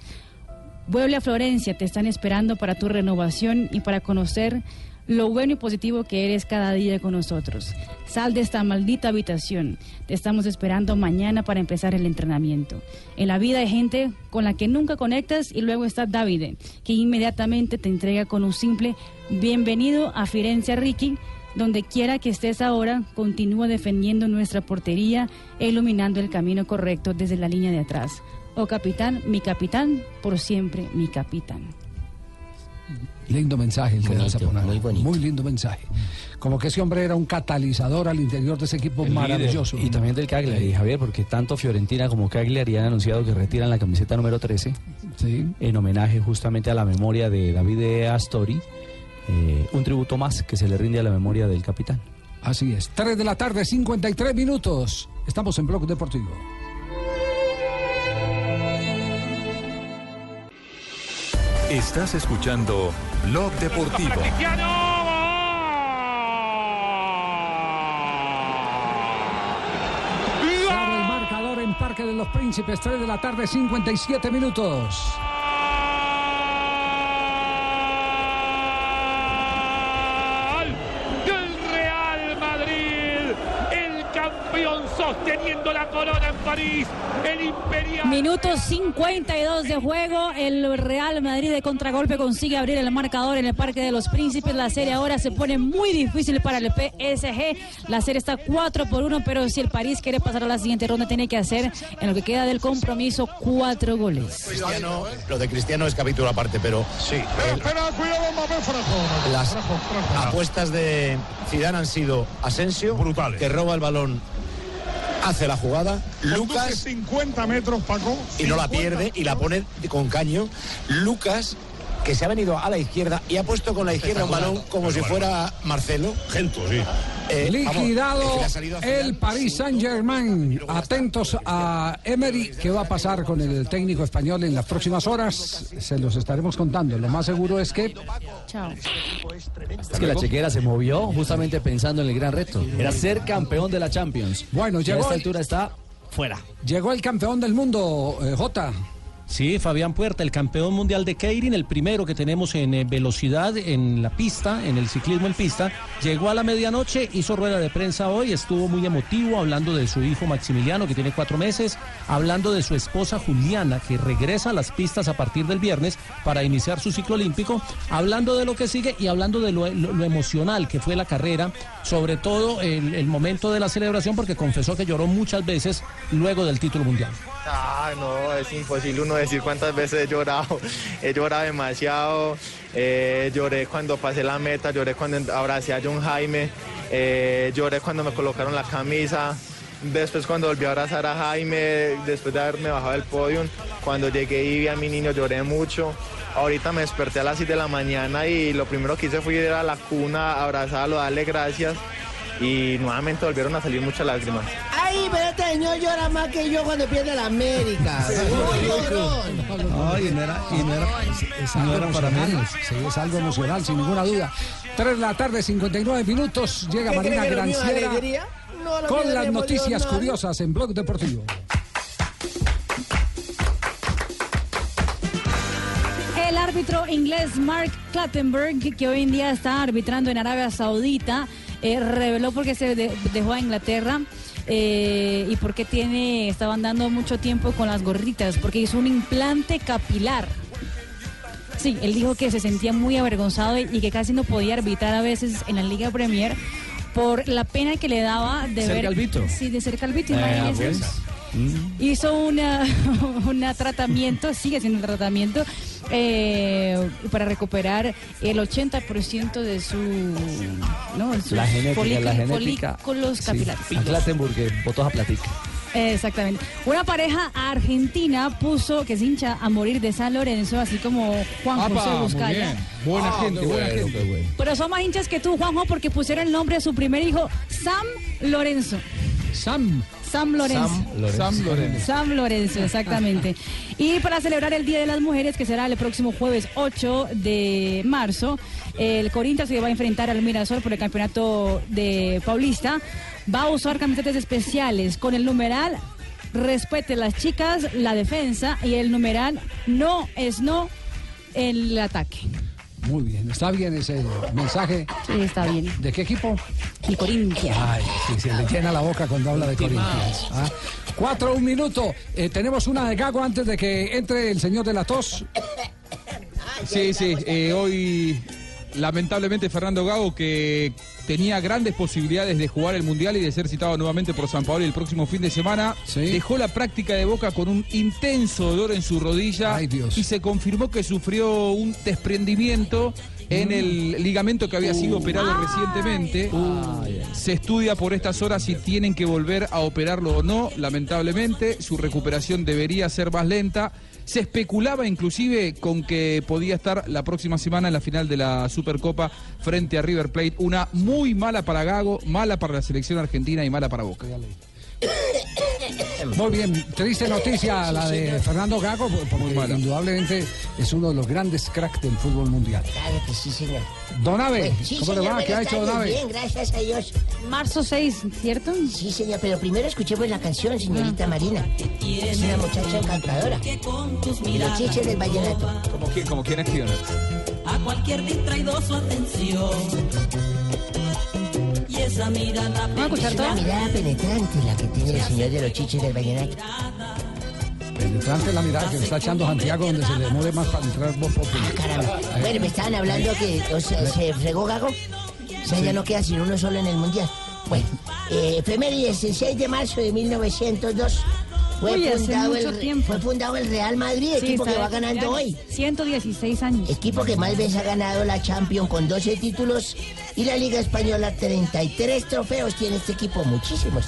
[SPEAKER 7] Vuelve a Florencia, te están esperando para tu renovación y para conocer lo bueno y positivo que eres cada día con nosotros. Sal de esta maldita habitación. Te estamos esperando mañana para empezar el entrenamiento. En la vida hay gente con la que nunca conectas y luego está Davide, que inmediatamente te entrega con un simple bienvenido a Firenze Ricky. Donde quiera que estés ahora, continúa defendiendo nuestra portería e iluminando el camino correcto desde la línea de atrás. Oh capitán, mi capitán, por siempre mi capitán.
[SPEAKER 5] Lindo mensaje el que
[SPEAKER 13] Bonito,
[SPEAKER 5] das a poner.
[SPEAKER 13] muy bonito.
[SPEAKER 5] Muy lindo mensaje. Como que ese hombre era un catalizador al interior de ese equipo maravilloso.
[SPEAKER 13] Y también del Cagliari, Javier, porque tanto Fiorentina como Cagliari han anunciado que retiran la camiseta número 13 en homenaje justamente a la memoria de David Astori. eh, un tributo más que se le rinde a la memoria del capitán.
[SPEAKER 5] Así es. 3 de la tarde, 53 minutos. Estamos en Blog Deportivo.
[SPEAKER 48] Estás escuchando Blog Deportivo.
[SPEAKER 5] Abre el marcador en Parque de los Príncipes, 3 de la tarde, 57 minutos.
[SPEAKER 50] del Real Madrid, el campeón sosteniendo la corona en París, el imperial.
[SPEAKER 7] Minuto 52 de juego. El Real Madrid de contragolpe consigue abrir el marcador en el Parque de los Príncipes. La serie ahora se pone muy difícil para el PSG. La serie está 4 por 1, pero si el París quiere pasar a la siguiente ronda, tiene que hacer en lo que queda del compromiso cuatro goles.
[SPEAKER 8] Cristiano, lo de Cristiano es capítulo aparte, pero sí.
[SPEAKER 20] Espera, cuidado, Mbappé, Frajo.
[SPEAKER 8] Las apuestas de Zidane han sido Asensio, que roba el balón, hace la jugada, Lucas
[SPEAKER 20] 50 metros, Paco.
[SPEAKER 8] y no la
[SPEAKER 20] 50
[SPEAKER 8] pierde y la pone con caño, Lucas que se ha venido a la izquierda y ha puesto con la izquierda un balón como si fuera Marcelo. Gento, sí.
[SPEAKER 5] Liquidado el Paris Saint Germain. Atentos a Emery, ¿qué va a pasar con el técnico español en las próximas horas? Se los estaremos contando. Lo más seguro es que
[SPEAKER 7] Chao.
[SPEAKER 13] Es que la chequera se movió justamente pensando en el gran reto. Era ser campeón de la Champions.
[SPEAKER 5] Bueno,
[SPEAKER 13] Y a
[SPEAKER 5] llegó
[SPEAKER 13] esta
[SPEAKER 5] el-
[SPEAKER 13] altura está fuera.
[SPEAKER 5] llegó el campeón del mundo, eh, Jota.
[SPEAKER 38] Sí, Fabián Puerta, el campeón mundial de Keirin, el primero que tenemos en eh, velocidad en la pista, en el ciclismo en pista, llegó a la medianoche, hizo rueda de prensa hoy, estuvo muy emotivo hablando de su hijo Maximiliano, que tiene cuatro meses, hablando de su esposa Juliana, que regresa a las pistas a partir del viernes para iniciar su ciclo olímpico, hablando de lo que sigue y hablando de lo, emocional que fue la carrera, sobre todo el, el momento de la celebración, porque confesó que lloró muchas veces luego del título mundial.
[SPEAKER 51] Ah, no, es imposible uno decir cuántas veces he llorado. He llorado demasiado. eh, lloré cuando pasé la meta, lloré cuando abracé a John Jaime, eh, lloré cuando me colocaron la camisa. Después cuando volví a abrazar a Jaime, después de haberme bajado del podio, cuando llegué y vi a mi niño lloré mucho. Ahorita me desperté a las 6 de la mañana y lo primero que hice fue ir a la cuna, abrazarlo, darle gracias y nuevamente volvieron a salir muchas lágrimas.
[SPEAKER 6] Ay, pero este señor llora más que yo cuando pierde la América.
[SPEAKER 5] Ay, no era, y no era, es algo
[SPEAKER 6] era para
[SPEAKER 5] emocional,
[SPEAKER 6] menos.
[SPEAKER 5] sí, es algo emocional, sin ninguna duda. 3 de la tarde, 59 minutos, llega
[SPEAKER 6] ¿Qué
[SPEAKER 5] Marina Granciera?
[SPEAKER 6] No,
[SPEAKER 5] con las noticias curiosas en Blog Deportivo.
[SPEAKER 7] El árbitro inglés Mark Clattenburg, que hoy en día está arbitrando en Arabia Saudita, eh, reveló por qué se de- dejó a Inglaterra eh, y por qué tiene, estaba andando mucho tiempo con las gorritas, porque hizo un implante capilar. Sí, él dijo que se sentía muy avergonzado y, y que casi no podía arbitrar a veces en la Liga Premier por la pena que le daba de
[SPEAKER 13] ¿Ser
[SPEAKER 7] ver...
[SPEAKER 13] calvito?
[SPEAKER 7] Sí, de ser calvito, imagínese
[SPEAKER 13] pues. Mm.
[SPEAKER 7] Hizo una, una tratamiento, sigue siendo un tratamiento eh, para recuperar el 80% de su, ¿no? sus
[SPEAKER 13] La genética, la genética.
[SPEAKER 7] folículos
[SPEAKER 13] Sí,
[SPEAKER 7] capilares.
[SPEAKER 13] A Clattenburg, que votó a platica.
[SPEAKER 7] Exactamente. Una pareja argentina puso que se hincha a morir de San Lorenzo, así como Juan
[SPEAKER 29] Apa,
[SPEAKER 7] José Buscaya.
[SPEAKER 29] Buena
[SPEAKER 7] Ah,
[SPEAKER 29] gente, buena
[SPEAKER 7] bueno,
[SPEAKER 29] gente.
[SPEAKER 7] Pero son más hinchas que tú, Juanjo, porque pusieron el nombre de su primer hijo, Sam Lorenzo.
[SPEAKER 5] Sam.
[SPEAKER 7] Sam Lorenzo.
[SPEAKER 29] Sam Lorenzo.
[SPEAKER 7] Sam Lorenzo, exactamente. Y para celebrar el Día de las Mujeres, que será el próximo jueves 8 de marzo, el Corinthians se va a enfrentar al Mirasol por el campeonato de Paulista. Va a usar camisetas especiales con el numeral Respete las chicas, la defensa y el numeral No es no en el ataque.
[SPEAKER 5] Muy bien, está bien ese mensaje.
[SPEAKER 7] Sí, está bien.
[SPEAKER 5] ¿De qué equipo?
[SPEAKER 7] Y Corinthians.
[SPEAKER 5] Ay, sí, se le llena la boca cuando habla de Corinthians. Ah, Cuatro, un minuto. Eh, tenemos una de Gago antes de que entre el señor de la tos.
[SPEAKER 29] Sí, sí, eh, hoy lamentablemente Fernando Gago, que tenía grandes posibilidades de jugar el Mundial y de ser citado nuevamente por San Pablo el próximo fin de semana, dejó la práctica de Boca con un intenso dolor en su rodilla y se confirmó que sufrió un desprendimiento en el ligamento que había sido operado recientemente. Se estudia por estas horas si tienen que volver a operarlo o no, lamentablemente. Su recuperación debería ser más lenta. Se especulaba inclusive con que podía estar la próxima semana en la final de la Supercopa frente a River Plate. Una muy mala para Gago, mala para la selección argentina y mala para Boca.
[SPEAKER 5] Muy bien, triste noticia la de Fernando Gago, porque indudablemente es uno de los grandes cracks del fútbol mundial.
[SPEAKER 6] Claro que sí, señor. Bueno, sí,
[SPEAKER 5] ¿cómo le va? ¿Qué ha hecho Donave?
[SPEAKER 6] Bien, gracias a Dios.
[SPEAKER 7] Marzo 6, ¿cierto?
[SPEAKER 6] Sí, señor, pero primero escuchemos la canción, señorita Marina. Es una muchacha encantadora. Y los chiches del vallenato.
[SPEAKER 18] ¿Como quién, como quién es
[SPEAKER 52] a cualquier distraído su atención. Esa mirada
[SPEAKER 6] Es una mirada penetrante la que tiene el señor de los chiches del vallenato.
[SPEAKER 5] Penetrante la mirada que le está echando Santiago donde se le mueve más para entrar vos
[SPEAKER 6] Ah, caramba. Bueno, me estaban hablando que o sea, se fregó Gago. O sea, ya no queda sino uno solo en el mundial. Bueno, eh, efemérides, el 6 de marzo de 1902 fue,
[SPEAKER 7] Uy,
[SPEAKER 6] fundado el,
[SPEAKER 7] tiempo.
[SPEAKER 6] fue fundado el Real Madrid,
[SPEAKER 7] Sí,
[SPEAKER 6] equipo que va ganando hoy.
[SPEAKER 7] 116 años.
[SPEAKER 6] Equipo que más veces ha ganado la Champions con 12 títulos y la Liga Española 33 trofeos tiene este equipo, muchísimos.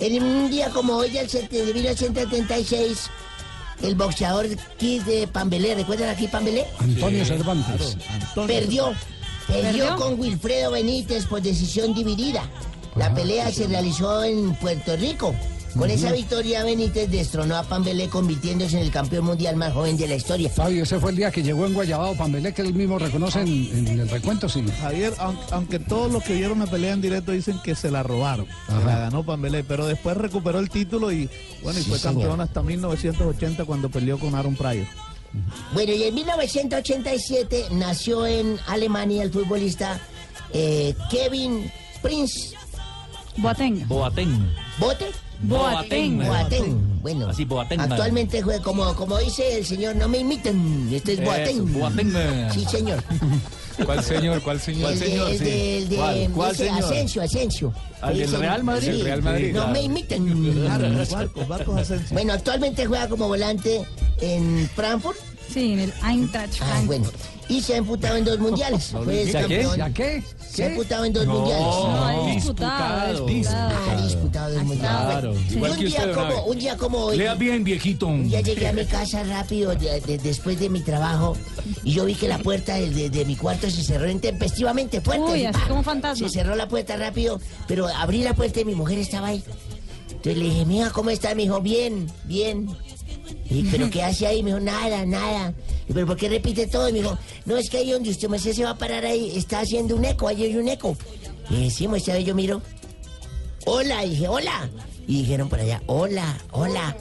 [SPEAKER 6] En un día como hoy, el set- de 1976, el boxeador Kid de Pambelé, ¿recuerdan aquí Pambelé?
[SPEAKER 5] Antonio Cervantes.
[SPEAKER 6] Perdió. Perdió
[SPEAKER 5] ¿Perdió?
[SPEAKER 6] con Wilfredo Benítez por decisión dividida. La pelea se realizó en Puerto Rico. Con esa victoria Benítez destronó a Pambelé convirtiéndose en el campeón mundial más joven de la historia.
[SPEAKER 5] Fabio, ese fue el día que llegó en Guayabao Pambelé, que él mismo reconoce en, en el recuento, sí.
[SPEAKER 53] Javier, aunque, aunque todos los que vieron la pelea en directo dicen que se la robaron, la ganó Pambelé, pero después recuperó el título y bueno, y
[SPEAKER 6] Sí,
[SPEAKER 53] fue
[SPEAKER 6] señor.
[SPEAKER 53] campeón hasta 1980 cuando peleó con Aaron Pryor.
[SPEAKER 6] Bueno, y en 1987 nació en Alemania el futbolista eh, Kevin Prince.
[SPEAKER 7] Boateng.
[SPEAKER 13] Boateng.
[SPEAKER 6] ¿Bote?
[SPEAKER 13] Boateng.
[SPEAKER 6] Boateng. Bueno,
[SPEAKER 13] Así, Boateng.
[SPEAKER 6] actualmente juega como, como dice el señor, no me imiten. Este es
[SPEAKER 18] Eso,
[SPEAKER 6] Boateng.
[SPEAKER 18] Boateng.
[SPEAKER 6] Sí, señor.
[SPEAKER 18] ¿Cuál señor? ¿Cuál señor?
[SPEAKER 6] El de, el de, el de-
[SPEAKER 18] ¿Cuál? ¿Cuál
[SPEAKER 6] ese
[SPEAKER 18] señor?
[SPEAKER 6] Asensio, Asensio.
[SPEAKER 18] ¿Al del Real Madrid?
[SPEAKER 6] sí.
[SPEAKER 18] El Real Madrid,
[SPEAKER 6] No
[SPEAKER 18] claro.
[SPEAKER 6] me imiten.
[SPEAKER 53] Claro, Barcos, Barcos Asensio.
[SPEAKER 6] Bueno, actualmente juega como volante en Frankfurt.
[SPEAKER 7] Sí, en el Eintracht
[SPEAKER 6] Ah,
[SPEAKER 7] Frankfurt.
[SPEAKER 6] bueno. Y se ha emputado en dos mundiales. Fue el
[SPEAKER 5] ¿Ya qué?
[SPEAKER 6] campeón.
[SPEAKER 5] ¿Ya qué?
[SPEAKER 6] Se ha emputado en dos mundiales.
[SPEAKER 7] No, ha disputado, disputado.
[SPEAKER 6] Ah, disputado dos mundiales.
[SPEAKER 18] Claro.
[SPEAKER 6] Bueno,
[SPEAKER 18] Igual
[SPEAKER 6] un,
[SPEAKER 18] que
[SPEAKER 6] día
[SPEAKER 18] usted,
[SPEAKER 6] como, un día como hoy.
[SPEAKER 18] Lea bien, viejito.
[SPEAKER 6] Ya llegué a mi casa rápido de- de- después de mi trabajo y yo vi que la puerta de, de- de mi cuarto se cerró intempestivamente fuerte.
[SPEAKER 7] Uy,
[SPEAKER 6] así,
[SPEAKER 7] como fantasma.
[SPEAKER 6] Se cerró la puerta rápido, pero abrí la puerta y mi mujer estaba ahí. Entonces le dije, mija, ¿cómo está? Me dijo, bien, bien. Y, ¿Pero qué hace ahí? Me dijo, nada, nada. Y, ¿Pero por qué repite todo? Y me dijo, no, es que ahí donde usted me se va a parar ahí, está haciendo un eco, ahí hay un eco. Y dije, sí, muestra, yo miro. Hola, y dije, hola. Y dijeron por allá, hola, hola.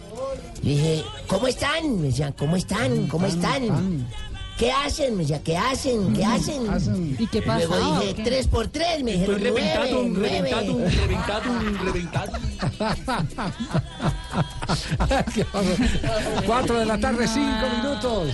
[SPEAKER 6] Y dije, ¿cómo están? Me decían, ¿cómo están? ¿Cómo están? ¿Qué hacen? Me decían, ¿qué hacen? ¿Qué hacen?
[SPEAKER 7] ¿Y qué pasa?
[SPEAKER 6] Luego dije, tres por tres, me dijeron,
[SPEAKER 18] reventado,
[SPEAKER 6] nueve,
[SPEAKER 18] reventado,
[SPEAKER 6] nueve.
[SPEAKER 18] reventado, reventado.
[SPEAKER 5] Qué horror. Cuatro de la tarde, cinco minutos.